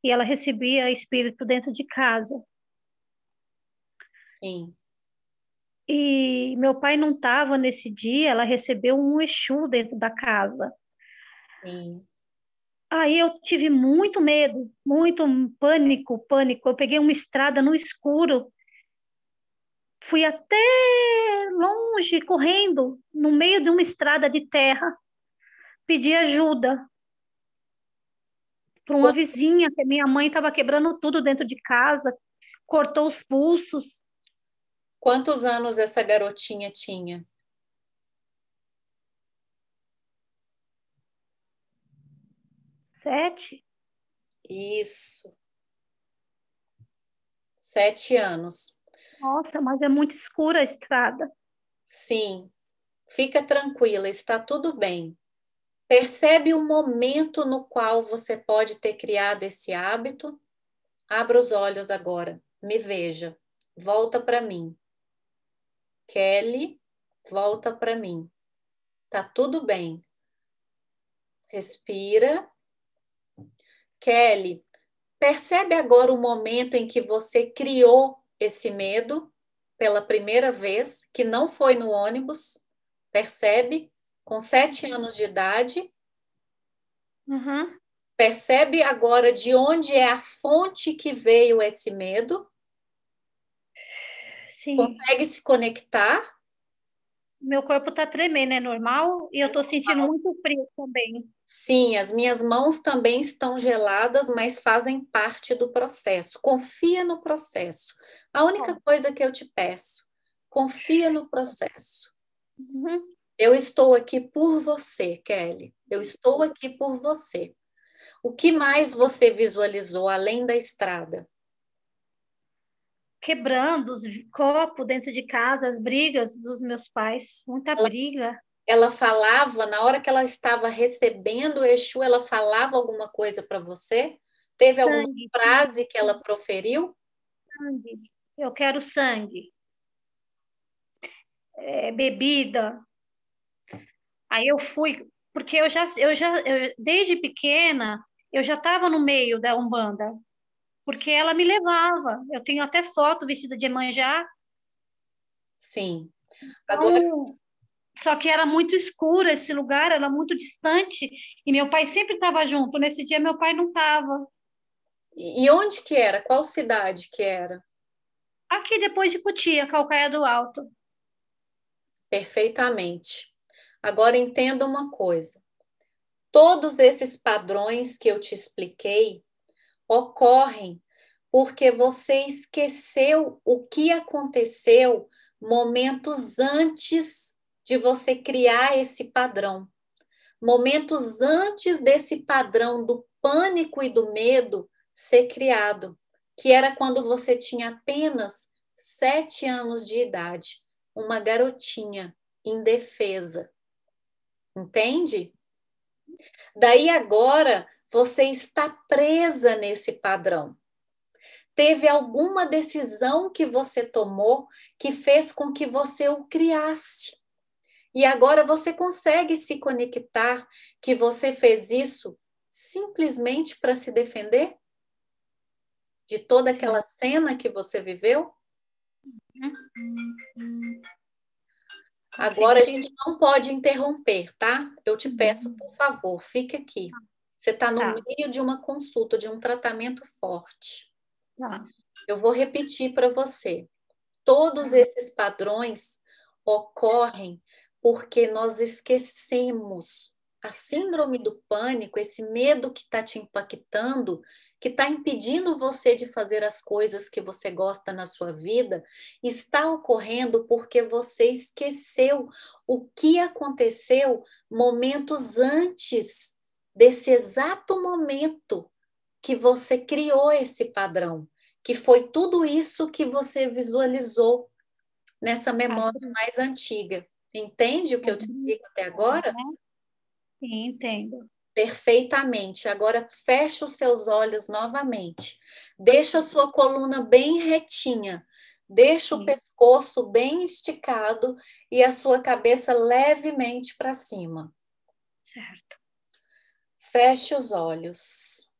e ela recebia espírito dentro de casa. Sim. E meu pai não estava nesse dia, ela recebeu um Exu dentro da casa. Sim. Aí eu tive muito medo, muito pânico, pânico. Eu peguei uma estrada no escuro, fui até longe, correndo, no meio de uma estrada de terra, pedi ajuda para uma vizinha, que minha mãe estava quebrando tudo dentro de casa, cortou os pulsos. Quantos anos essa garotinha tinha? Sete. Isso. Sete anos. Nossa, mas é muito escura a estrada. Sim. Fica tranquila, está tudo bem. Percebe o momento no qual você pode ter criado esse hábito? Abra os olhos agora, me veja, volta para mim. Kelly, volta para mim. Tá tudo bem. Respira Kelly, percebe agora o momento em que você criou esse medo pela primeira vez, que não foi no ônibus? Percebe? Com sete anos de idade. Uhum. Percebe agora de onde é a fonte que veio esse medo? Sim. Consegue se conectar? Meu corpo está tremendo, é normal? E eu estou sentindo muito frio também. Sim, as minhas mãos também estão geladas, mas fazem parte do processo. Confia no processo. A única coisa que eu te peço, confia no processo. Uhum. Eu estou aqui por você, Kelly. Eu estou aqui por você. O que mais você visualizou além da estrada? Quebrando os copos dentro de casa, as brigas dos meus pais, muita ela, briga. Ela falava, na hora que ela estava recebendo o Exu, ela falava alguma coisa para você? Teve sangue. alguma frase que ela proferiu? Sangue. Eu quero sangue. É, bebida. Aí eu fui, porque eu já, eu já eu, desde pequena, eu já estava no meio da Umbanda, porque ela me levava. Eu tenho até foto vestida de manjá. Sim. Agora... Então, só que era muito escuro esse lugar, era muito distante, e meu pai sempre estava junto. Nesse dia, meu pai não estava. E onde que era? Qual cidade que era? Aqui depois de Cutia, Calcaia do Alto. Perfeitamente. Agora entenda uma coisa. Todos esses padrões que eu te expliquei ocorrem porque você esqueceu o que aconteceu momentos antes de você criar esse padrão. Momentos antes desse padrão do pânico e do medo ser criado, que era quando você tinha apenas sete anos de idade, uma garotinha indefesa. Entende? Daí agora você está presa nesse padrão. Teve alguma decisão que você tomou que fez com que você o criasse. E agora você consegue se conectar que você fez isso simplesmente para se defender de toda aquela cena que você viveu? Agora a gente não pode interromper, tá? Eu te peço, por favor, fique aqui. Você está no tá. meio de uma consulta, de um tratamento forte. Tá. Eu vou repetir para você. Todos tá. esses padrões ocorrem porque nós esquecemos a síndrome do pânico, esse medo que está te impactando, que está impedindo você de fazer as coisas que você gosta na sua vida, está ocorrendo porque você esqueceu o que aconteceu momentos antes desse exato momento que você criou esse padrão, que foi tudo isso que você visualizou nessa memória mais antiga. Entende o que eu te uhum. digo até agora? Sim, entendo. Perfeitamente. Agora fecha os seus olhos novamente. Deixa a sua coluna bem retinha. Deixa Sim. o pescoço bem esticado e a sua cabeça levemente para cima. Certo. Feche os olhos.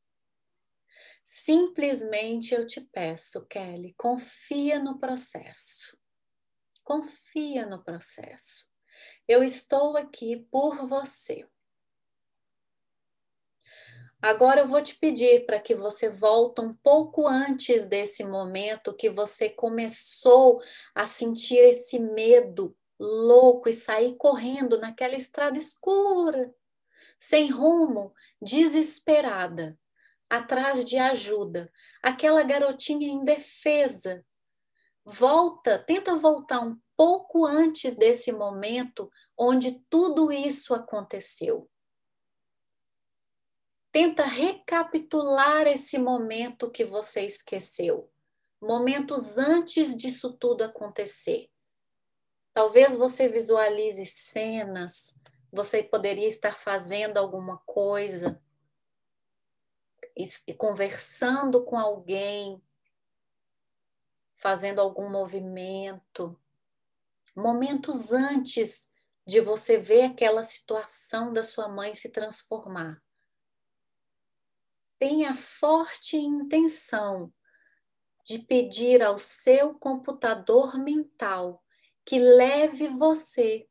Simplesmente eu te peço, Kelly, confia no processo. Confia no processo. Eu estou aqui por você. Agora eu vou te pedir para que você volte um pouco antes desse momento que você começou a sentir esse medo louco e sair correndo naquela estrada escura, sem rumo, desesperada, atrás de ajuda, aquela garotinha indefesa volta, tenta voltar um pouco antes desse momento onde tudo isso aconteceu. Tenta recapitular esse momento que você esqueceu, momentos antes disso tudo acontecer. Talvez você visualize cenas, você poderia estar fazendo alguma coisa, conversando com alguém, fazendo algum movimento, momentos antes de você ver aquela situação da sua mãe se transformar. Tenha forte intenção de pedir ao seu computador mental que leve você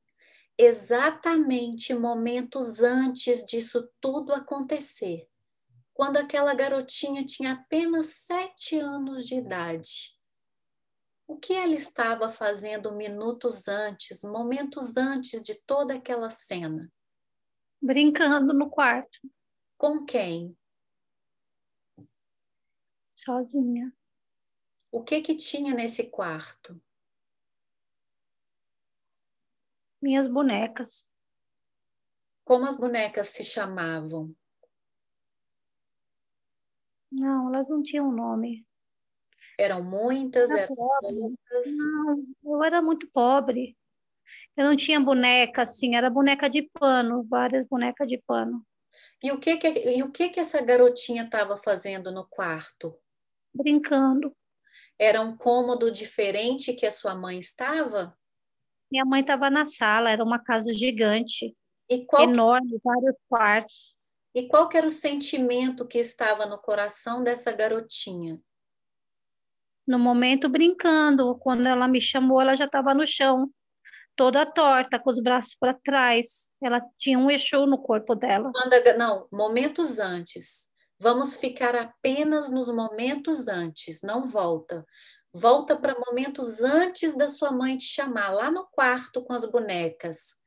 exatamente momentos antes disso tudo acontecer, quando aquela garotinha tinha apenas sete anos de idade. O que ela estava fazendo minutos antes, momentos antes de toda aquela cena? Brincando no quarto. Com quem? Sozinha. O que que tinha nesse quarto? Minhas bonecas. Como as bonecas se chamavam? Não, elas não tinham nome. Eram muitas, era eram poucas? Não, eu era muito pobre. Eu não tinha boneca, assim, era boneca de pano, várias bonecas de pano. E o que que, e o que, que essa garotinha estava fazendo no quarto? Brincando. Era um cômodo diferente que a sua mãe estava? Minha mãe estava na sala, era uma casa gigante, enorme, que... vários quartos. E qual era o sentimento que estava no coração dessa garotinha? no momento brincando. Quando ela me chamou, ela já estava no chão, toda torta, com os braços para trás. Ela tinha um eixo no corpo dela. Quando, não, momentos antes. Vamos ficar apenas nos momentos antes, não volta. Volta para momentos antes da sua mãe te chamar, lá no quarto com as bonecas.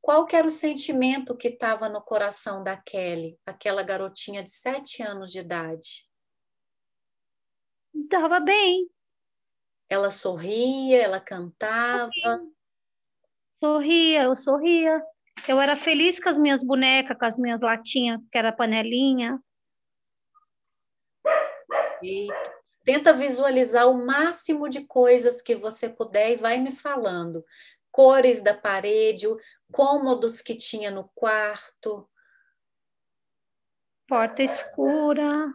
Qual que era o sentimento que estava no coração da Kelly, aquela garotinha de sete anos de idade? Estava bem. Ela sorria, ela cantava. Sorria, eu sorria. Eu era feliz com as minhas bonecas, com as minhas latinhas, que era panelinha. Eita. Tenta visualizar o máximo de coisas que você puder e vai me falando. Cores da parede, cômodos que tinha no quarto. Porta escura.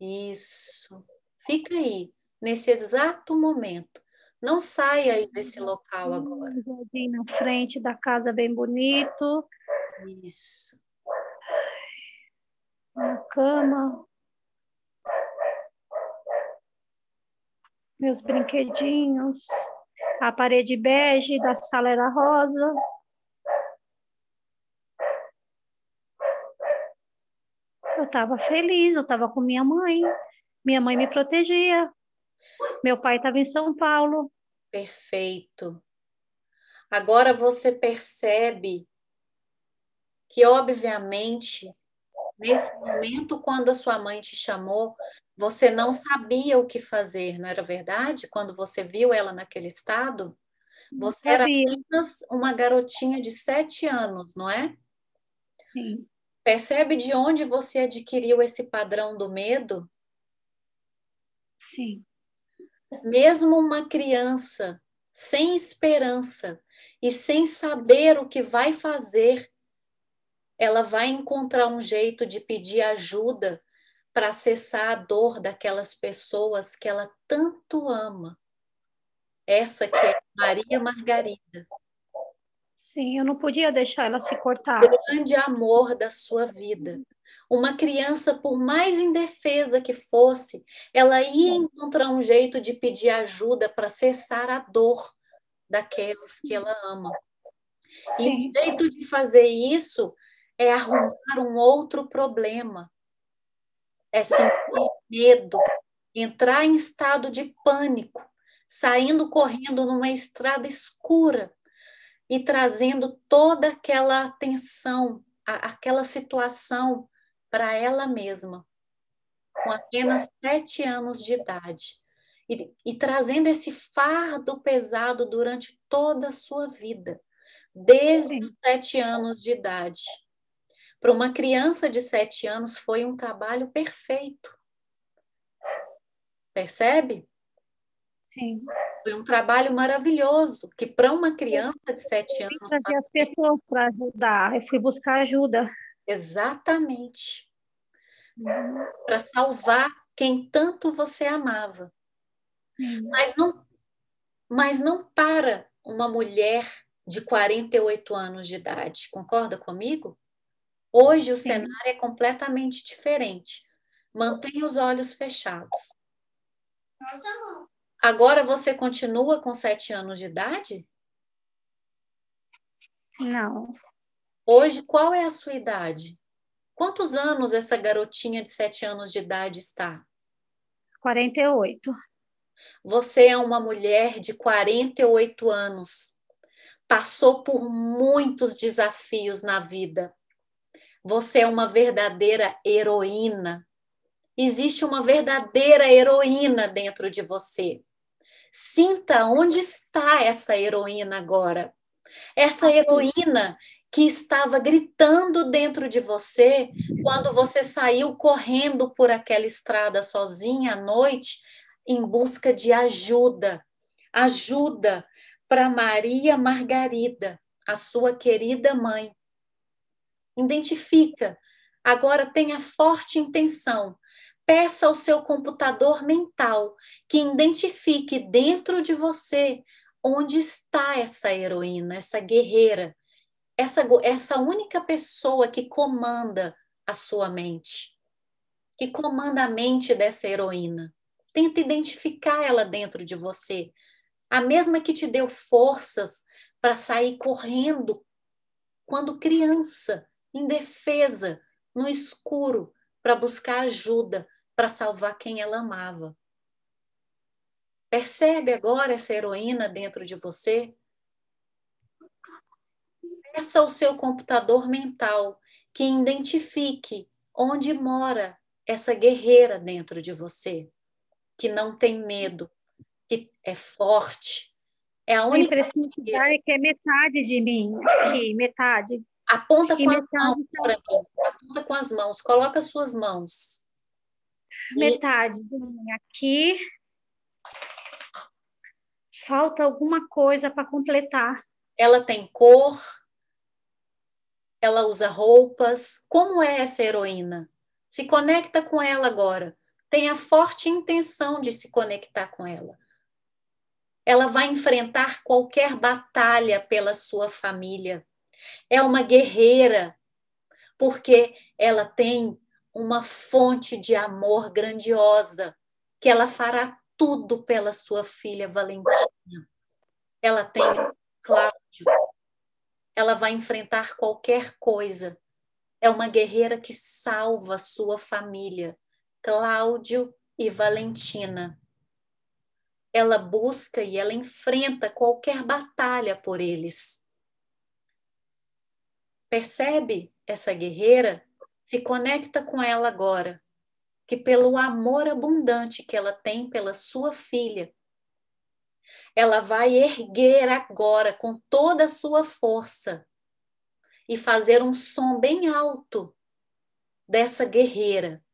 Isso. Fica aí, nesse exato momento. Não saia aí desse local agora. Um jardim na frente da casa bem bonito. Isso. Uma cama. Meus brinquedinhos. A parede bege da sala era rosa. Eu estava feliz, eu estava com minha mãe. Minha mãe me protegia. Meu pai estava em São Paulo. Perfeito. Agora você percebe que, obviamente, nesse momento, quando a sua mãe te chamou, você não sabia o que fazer, não era verdade? Quando você viu ela naquele estado? Você era apenas uma garotinha de sete anos, não é? Sim. Percebe de onde você adquiriu esse padrão do medo? Sim. Mesmo uma criança sem esperança e sem saber o que vai fazer, ela vai encontrar um jeito de pedir ajuda para acessar a dor daquelas pessoas que ela tanto ama. Essa que é Maria Margarida. Sim, eu não podia deixar ela se cortar. Grande amor da sua vida. Uma criança, por mais indefesa que fosse, ela ia encontrar um jeito de pedir ajuda para cessar a dor daqueles que ela ama. Sim. E o jeito de fazer isso é arrumar um outro problema. É sentir medo, entrar em estado de pânico, saindo correndo numa estrada escura e trazendo toda aquela atenção, aquela situação para ela mesma, com apenas sete anos de idade. E, e, trazendo esse fardo pesado durante toda a sua vida, desde os sete anos de idade. Para uma criança de sete anos, foi um trabalho perfeito. Percebe? Sim. Foi um trabalho maravilhoso, que para uma criança de sete anos. Eu trazer as pessoas para ajudar, eu fui buscar ajuda. Exatamente. Uhum. Para salvar quem tanto você amava. Uhum. Mas não mas não para uma mulher de 48 anos de idade, concorda comigo? Hoje o Sim. cenário é completamente diferente. Mantenha os olhos fechados. Agora você continua com sete anos de idade? Não. Hoje, qual é a sua idade? Quantos anos essa garotinha de sete anos de idade está? 48. Você é uma mulher de 48 anos. Passou por muitos desafios na vida. Você é uma verdadeira heroína. Existe uma verdadeira heroína dentro de você. Sinta onde está essa heroína agora. Essa heroína que estava gritando dentro de você quando você saiu correndo por aquela estrada sozinha à noite em busca de ajuda. Ajuda para Maria Margarida, a sua querida mãe. Identifica. Agora tenha forte intenção. Peça ao seu computador mental que identifique dentro de você onde está essa heroína, essa guerreira, essa, essa única pessoa que comanda a sua mente, que comanda a mente dessa heroína. Tenta identificar ela dentro de você. A mesma que te deu forças para sair correndo quando criança, indefesa, no escuro, para buscar ajuda, para salvar quem ela amava. Percebe agora essa heroína dentro de você? Peça ao seu computador mental que identifique onde mora essa guerreira dentro de você, que não tem medo, que é forte. É a única. A impressão que dá é que é metade de mim, aqui, metade. Aponta com as mãos para mim. Aponta com as mãos. Coloca as suas mãos. Metade de mim aqui. Falta alguma coisa para completar. Ela tem cor? Ela usa roupas? Como é essa heroína? Se conecta com ela agora. Tenha forte intenção de se conectar com ela. Ela vai enfrentar qualquer batalha pela sua família é uma guerreira, porque ela tem uma fonte de amor grandiosa, que ela fará tudo pela sua filha Valentina. Ela tem Cláudio. Ela vai enfrentar qualquer coisa. É uma guerreira que salva a sua família, Cláudio e Valentina. Ela busca e ela enfrenta qualquer batalha por eles. Percebe essa guerreira? Se conecta com ela agora, que pelo amor abundante que ela tem pela sua filha, ela vai erguer agora com toda a sua força e fazer um som bem alto dessa guerreira,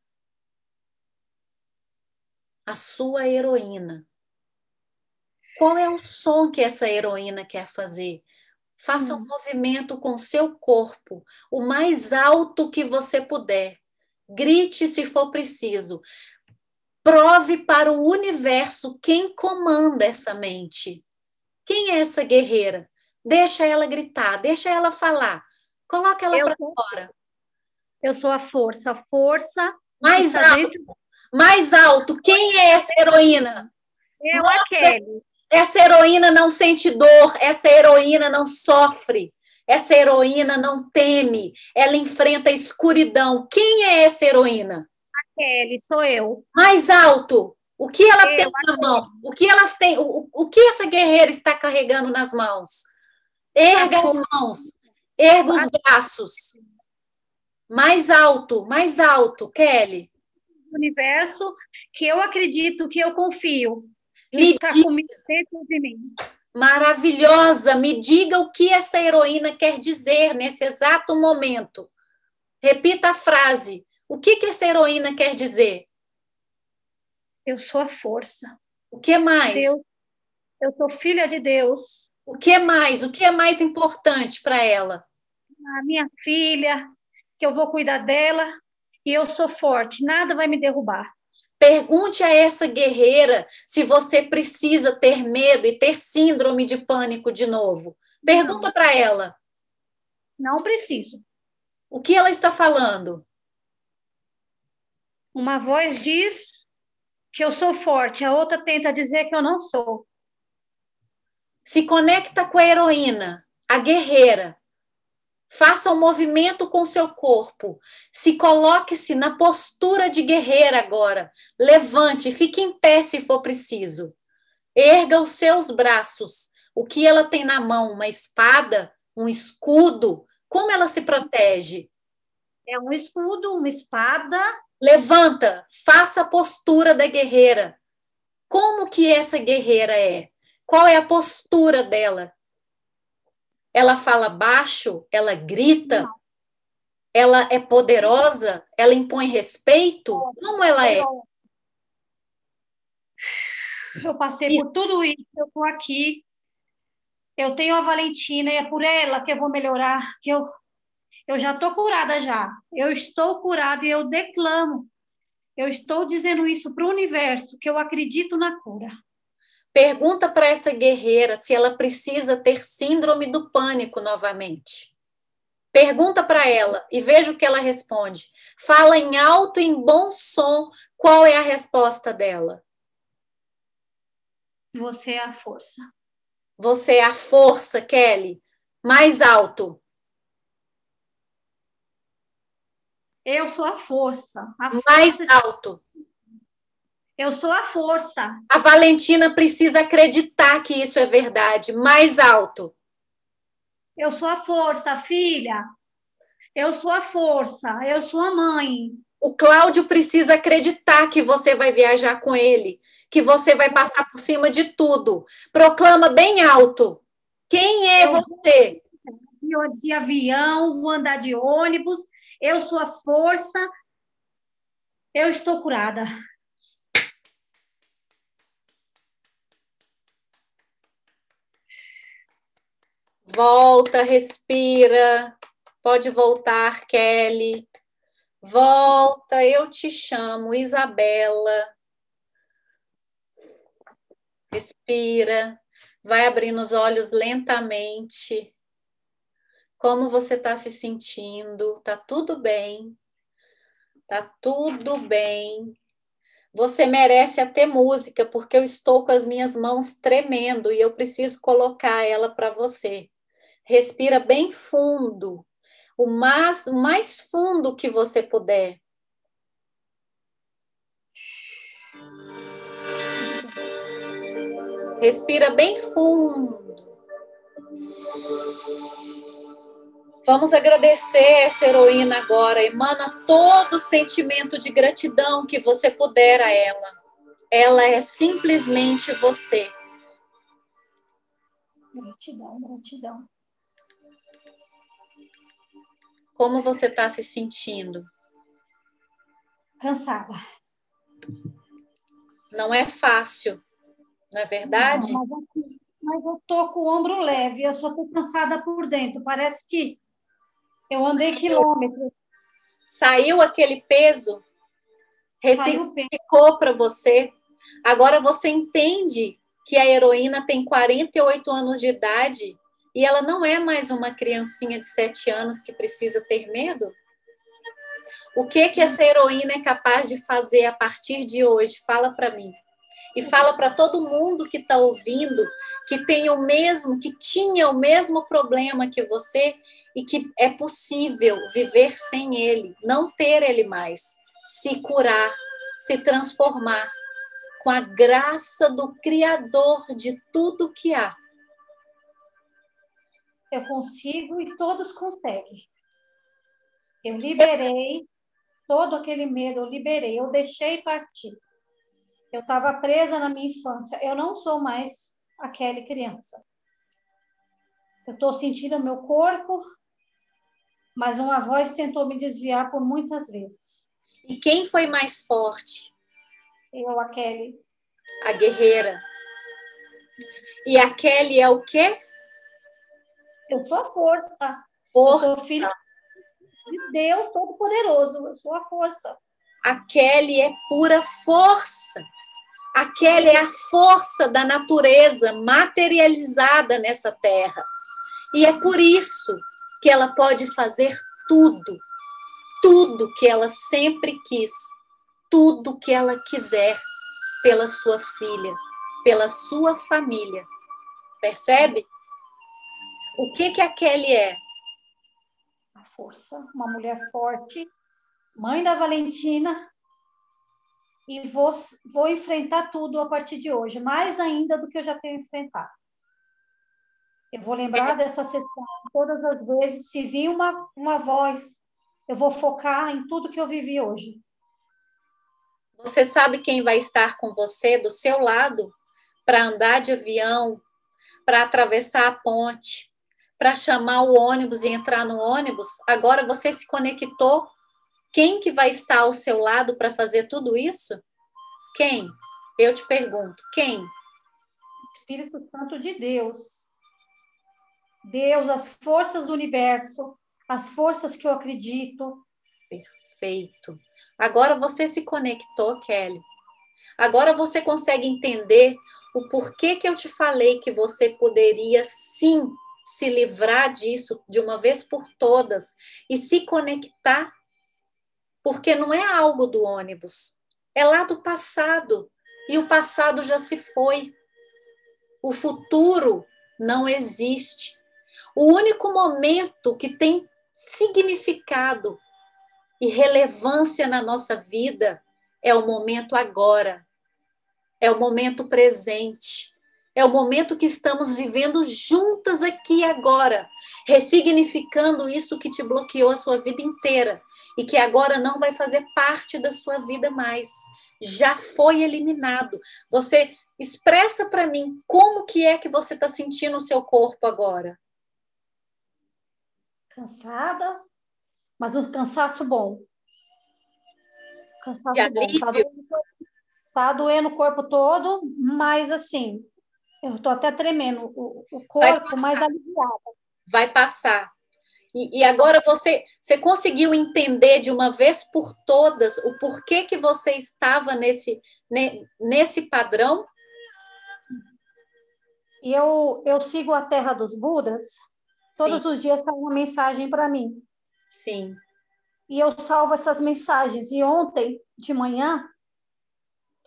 a sua heroína. Qual é o som que essa heroína quer fazer? Faça hum. um movimento com seu corpo, o mais alto que você puder. Grite se for preciso. Prove para o universo quem comanda essa mente. Quem é essa guerreira? Deixa ela gritar, deixa ela falar. Coloca ela para fora. Eu sou a força, a força. Mais alto. Dentro... Mais alto. Quem é essa heroína? Eu, Nossa, a Kelly. Essa heroína não sente dor, essa heroína não sofre, essa heroína não teme, ela enfrenta a escuridão. Quem é essa heroína? A Kelly, sou eu. Mais alto. O que ela eu, tem na mão? O que elas têm? O, o que essa guerreira está carregando nas mãos? Erga as mãos, erga os braços. Mais alto, mais alto, Kelly. Universo que eu acredito, que eu confio. Me está comigo dentro de mim. Maravilhosa, me diga o que essa heroína quer dizer nesse exato momento. Repita a frase. O que, que essa heroína quer dizer? Eu sou a força. O que mais? Deus. Eu sou filha de Deus. O que mais? O que é mais importante para ela? A minha filha, que eu vou cuidar dela e eu sou forte, nada vai me derrubar. Pergunte a essa guerreira se você precisa ter medo e ter síndrome de pânico de novo. Pergunta para ela. Não preciso. O que ela está falando? Uma voz diz que eu sou forte, a outra tenta dizer que eu não sou. Se conecta com a heroína, a guerreira, Faça um movimento com seu corpo. Se coloque-se na postura de guerreira agora. Levante, fique em pé se for preciso. Erga os seus braços. O que ela tem na mão? Uma espada? Um escudo? Como ela se protege? É um escudo, uma espada. Levanta, faça a postura da guerreira. Como que essa guerreira é? Qual é a postura dela? Ela fala baixo, ela grita, ela é poderosa, ela impõe respeito. Como ela é? Eu passei por tudo isso, eu estou aqui. Eu tenho a Valentina e é por ela que eu vou melhorar, que eu eu já estou curada já. Eu estou curada e eu declamo. Eu estou dizendo isso para o universo, que eu acredito na cura. Pergunta para essa guerreira se ela precisa ter síndrome do pânico novamente. Pergunta para ela e veja o que ela responde. Fala em alto e em bom som qual é a resposta dela. Você é a força. Você é a força, Kelly. Mais alto. Eu sou a força. A Mais força alto. Eu sou a força. A Valentina precisa acreditar que isso é verdade. Mais alto. Eu sou a força, filha. Eu sou a força. Eu sou a mãe. O Cláudio precisa acreditar que você vai viajar com ele, que você vai passar por cima de tudo. Proclama bem alto. Quem é eu você? Vou de avião, vou andar de ônibus. Eu sou a força. Eu estou curada. Volta, respira. Pode voltar, Kelly. Volta, eu te chamo, Isabela. Respira. Vai abrindo os olhos lentamente. Como você está se sentindo? Tá tudo bem? Tá tudo bem. Você merece até música, porque eu estou com as minhas mãos tremendo e eu preciso colocar ela para você. Respira bem fundo, o mais, o mais fundo que você puder. Respira bem fundo. Vamos agradecer essa heroína agora. Emana todo o sentimento de gratidão que você puder a ela. Ela é simplesmente você. Gratidão, gratidão. Como você está se sentindo? Cansada. Não é fácil Não é verdade? Não, mas, assim, mas, eu tô com o ombro leve, eu só tô cansada por dentro. Parece que eu andei Saiu. quilômetros. Saiu aquele peso? Ressignificou para você? Agora você entende que a heroína tem 48 anos de idade e ela não é mais uma criancinha de 7 anos que precisa ter medo? O que que essa heroína é capaz de fazer a partir de hoje? Fala para mim. E fala para todo mundo que está ouvindo que tem o mesmo, que tinha o mesmo problema que você e que é possível viver sem ele, não ter ele mais, se curar, se transformar com a graça do Criador de tudo que há. Eu consigo e todos conseguem. Eu liberei todo aquele medo, eu liberei, eu deixei partir. Eu estava presa na minha infância, eu não sou mais aquela criança. Eu estou sentindo o meu corpo, mas uma voz tentou me desviar por muitas vezes. E quem foi mais forte? Eu, a Kelly. A guerreira. E a Kelly é o quê? Eu sou a força. Força. Eu sou filha de Deus Todo-Poderoso. Eu sou a força. A Kelly é pura força. A Kelly é a força da natureza materializada nessa terra. E é por isso que ela pode fazer tudo, tudo que ela sempre quis, tudo que ela quiser pela sua filha, pela sua família. Percebe? O que que a Kelly é? A força, uma mulher forte, mãe da Valentina, e vou, vou enfrentar tudo a partir de hoje, mais ainda do que eu já tenho enfrentado. Eu vou lembrar é. dessa sessão todas as vezes, se vir uma, uma voz, eu vou focar em tudo que eu vivi hoje. Você sabe quem vai estar com você do seu lado para andar de avião, para atravessar a ponte, para chamar o ônibus e entrar no ônibus? Agora você se conectou quem que vai estar ao seu lado para fazer tudo isso? Quem? Eu te pergunto, quem? Espírito Santo de Deus. Deus, as forças do universo, as forças que eu acredito. Perfeito. Agora você se conectou, Kelly. Agora você consegue entender o porquê que eu te falei que você poderia sim se livrar disso de uma vez por todas e se conectar porque não é algo do ônibus, é lá do passado, e o passado já se foi. O futuro não existe. O único momento que tem significado e relevância na nossa vida é o momento agora, é o momento presente. É o momento que estamos vivendo juntas aqui agora, ressignificando isso que te bloqueou a sua vida inteira e que agora não vai fazer parte da sua vida mais. Já foi eliminado. Você expressa para mim como que é que você está sentindo o seu corpo agora. Cansada, mas um cansaço bom. Cansaço bom. Tá doendo, tá doendo o corpo todo, mas assim, eu estou até tremendo, o, o corpo mais aliviado. Vai passar. E, e, agora você, você conseguiu entender de uma vez por todas o porquê que você estava nesse, nesse padrão? E eu, eu sigo a Terra dos Budas, todos Sim. os dias sai uma mensagem para mim. Sim. E eu salvo essas mensagens. E ontem, de manhã,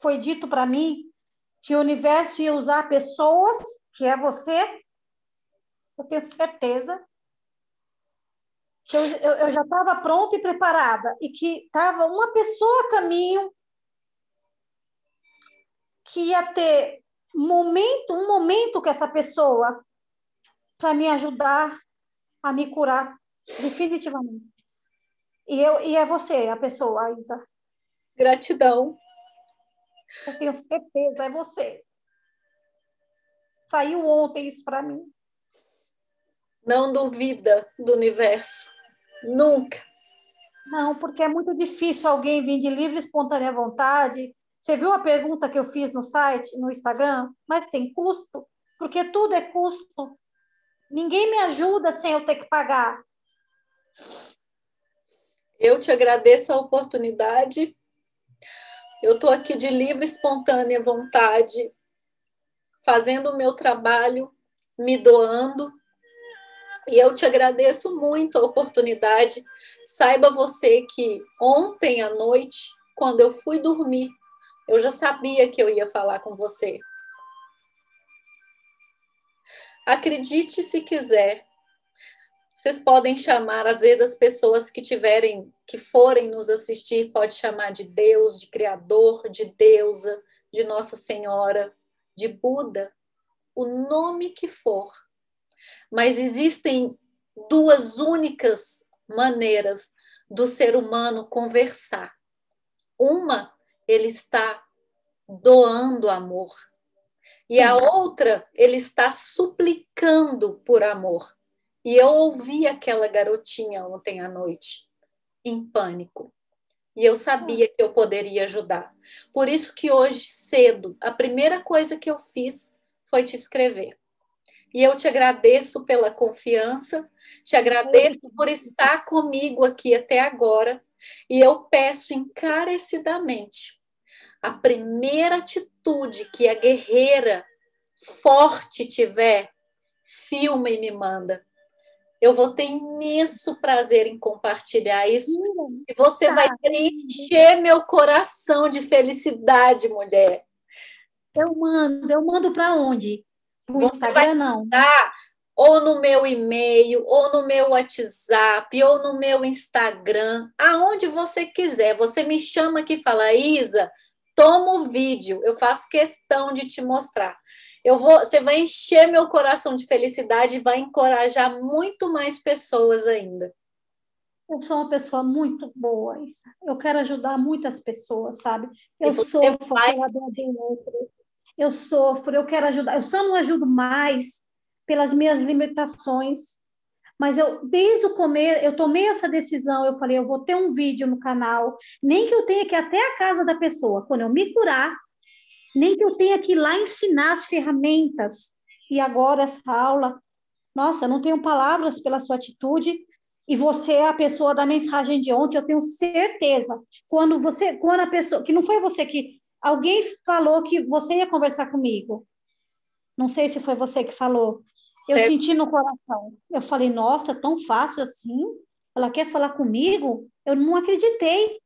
foi dito para mim que o universo ia usar pessoas, que é você, eu tenho certeza, que eu, eu, eu já estava pronta e preparada, e que estava uma pessoa a caminho que ia ter momento, um momento com essa pessoa para me ajudar a me curar definitivamente. E, eu, e é você, a pessoa, Isa. Gratidão. Eu tenho certeza, é você. Saiu ontem isso para mim. Não duvida do universo. Nunca. Não, porque é muito difícil alguém vir de livre e espontânea vontade, Você viu a pergunta que eu fiz no site, no Instagram? Mas tem custo? Porque tudo é custo. Ninguém me ajuda sem eu ter que pagar. Eu te agradeço a oportunidade. Eu estou aqui de livre, espontânea vontade, fazendo o meu trabalho, me doando. E eu te agradeço muito a oportunidade. Saiba você que ontem à noite, quando eu fui dormir, eu já sabia que eu ia falar com você. Acredite se quiser. Vocês podem chamar, às vezes as pessoas que tiverem, que forem nos assistir, pode chamar de Deus, de Criador, de deusa, de Nossa Senhora, de Buda, o nome que for. Mas existem duas únicas maneiras do ser humano conversar. Uma ele está doando amor. E a outra, ele está suplicando por amor. E eu ouvi aquela garotinha ontem à noite, em pânico. E eu sabia que eu poderia ajudar. Por isso que hoje cedo, a primeira coisa que eu fiz foi te escrever. E eu te agradeço pela confiança, te agradeço por estar comigo aqui até agora. E eu peço encarecidamente a primeira atitude que a guerreira forte tiver, filma e me manda. Eu vou ter imenso prazer em compartilhar isso. e você vai encher meu coração de felicidade, mulher. Eu mando, eu mando para onde? No Instagram, não. Mandar ou no meu e-mail, ou no meu WhatsApp, ou no meu Instagram, aonde você quiser. Você me chama aqui e fala, Isa, toma o vídeo, eu faço questão de te mostrar. Eu vou, você vai encher meu coração de felicidade e vai encorajar muito mais pessoas ainda. Eu sou uma pessoa muito boa, Isa. Eu quero ajudar muitas pessoas, sabe? Eu sofro vai... pela dor do outro. Eu sofro, eu quero ajudar. Eu só não ajudo mais pelas minhas limitações. Mas eu, desde o começo, eu tomei essa decisão. Eu falei, eu vou ter um vídeo no canal, nem que eu tenha que ir até a casa da pessoa. Quando eu me curar, nem que eu tenha que ir lá ensinar as ferramentas. E agora essa aula, nossa, não tenho palavras pela sua atitude. E você é a pessoa da mensagem de ontem, eu tenho certeza. Quando você, quando a pessoa, que não foi você que alguém falou que você ia conversar comigo. Não sei se foi você que falou. Eu é. senti no coração. Eu falei, nossa, tão fácil assim? Ela quer falar comigo? Eu não acreditei.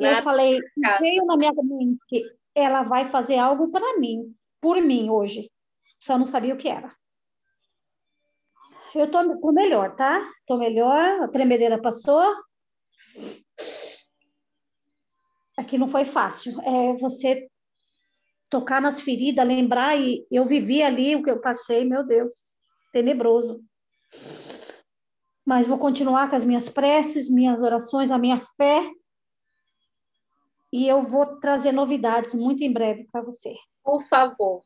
Eu falei, veio na minha mente que ela vai fazer algo para mim, por mim hoje. Só não sabia o que era. Eu tô, tô melhor, tá? Tô melhor, a tremedeira passou. Aqui não foi fácil. É você tocar nas feridas, lembrar, e eu vivi ali o que eu passei, meu Deus, tenebroso. Mas vou continuar com as minhas preces, minhas orações, a minha fé, e eu vou trazer novidades muito em breve para você. Por favor,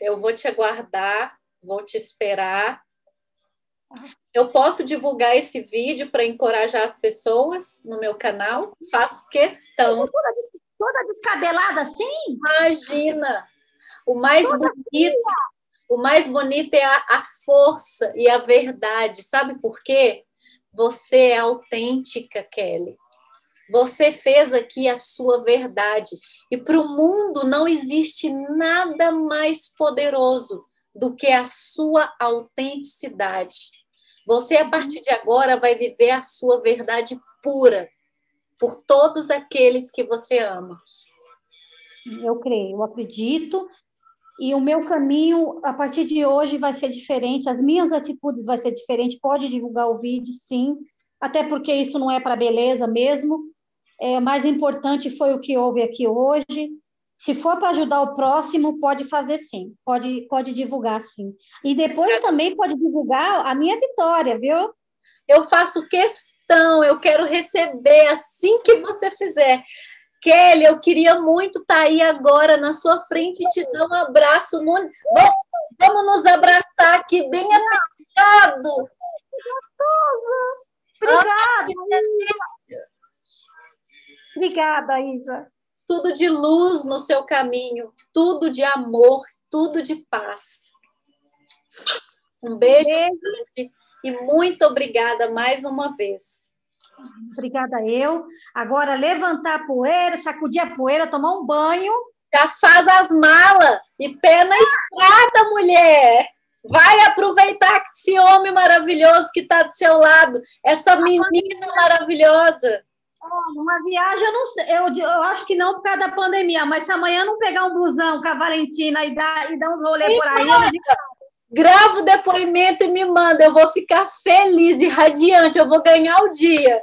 eu vou te aguardar, vou te esperar. Eu posso divulgar esse vídeo para encorajar as pessoas no meu canal? Faço questão toda descabelada assim? Imagina! O mais toda bonito, o mais bonito é a, a força e a verdade. Sabe por quê? Você é autêntica, Kelly. Você fez aqui a sua verdade. E para o mundo não existe nada mais poderoso do que a sua autenticidade. Você, a partir de agora, vai viver a sua verdade pura por todos aqueles que você ama. Eu creio, eu acredito. E o meu caminho, a partir de hoje, vai ser diferente. As minhas atitudes vai ser diferente. Pode divulgar o vídeo, sim. Até porque isso não é para beleza mesmo. É, mais importante foi o que houve aqui hoje. Se for para ajudar o próximo, pode fazer sim. Pode, pode divulgar sim. E depois também pode divulgar a minha vitória, viu? Eu faço questão eu quero receber assim que você fizer. Kelly, eu queria muito estar tá aí agora na sua frente e te dar um abraço. Vamos, vamos nos abraçar aqui, bem apertado. Obrigada. Obrigada, Isa. tudo de luz no seu caminho, tudo de amor, tudo de paz. Um beijo, beijo. e muito obrigada mais uma vez. Obrigada eu. Agora levantar a poeira, sacudir a poeira, tomar um banho. Já faz as malas e pé na estrada, mulher. Vai aproveitar esse homem maravilhoso que está do seu lado, essa menina maravilhosa. Uma viagem, eu não sei, eu, eu acho que não por causa da pandemia, mas se amanhã não pegar um busão com a Valentina e dar, e dar uns rolês por aí, eu digo, grava o depoimento e me manda. Eu vou ficar feliz e radiante. Eu vou ganhar o dia.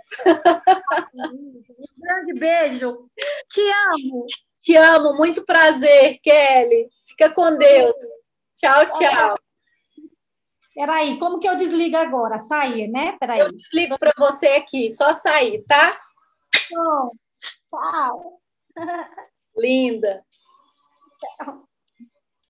Um grande beijo. Te amo. Te amo. Muito prazer, Kelly. Fica com Deus. Tchau, tchau. Peraí, como que eu desligo agora? Sair, né? Peraí. Eu desligo para você aqui. Só sair, tá? Bom, tchau. Linda. Tchau.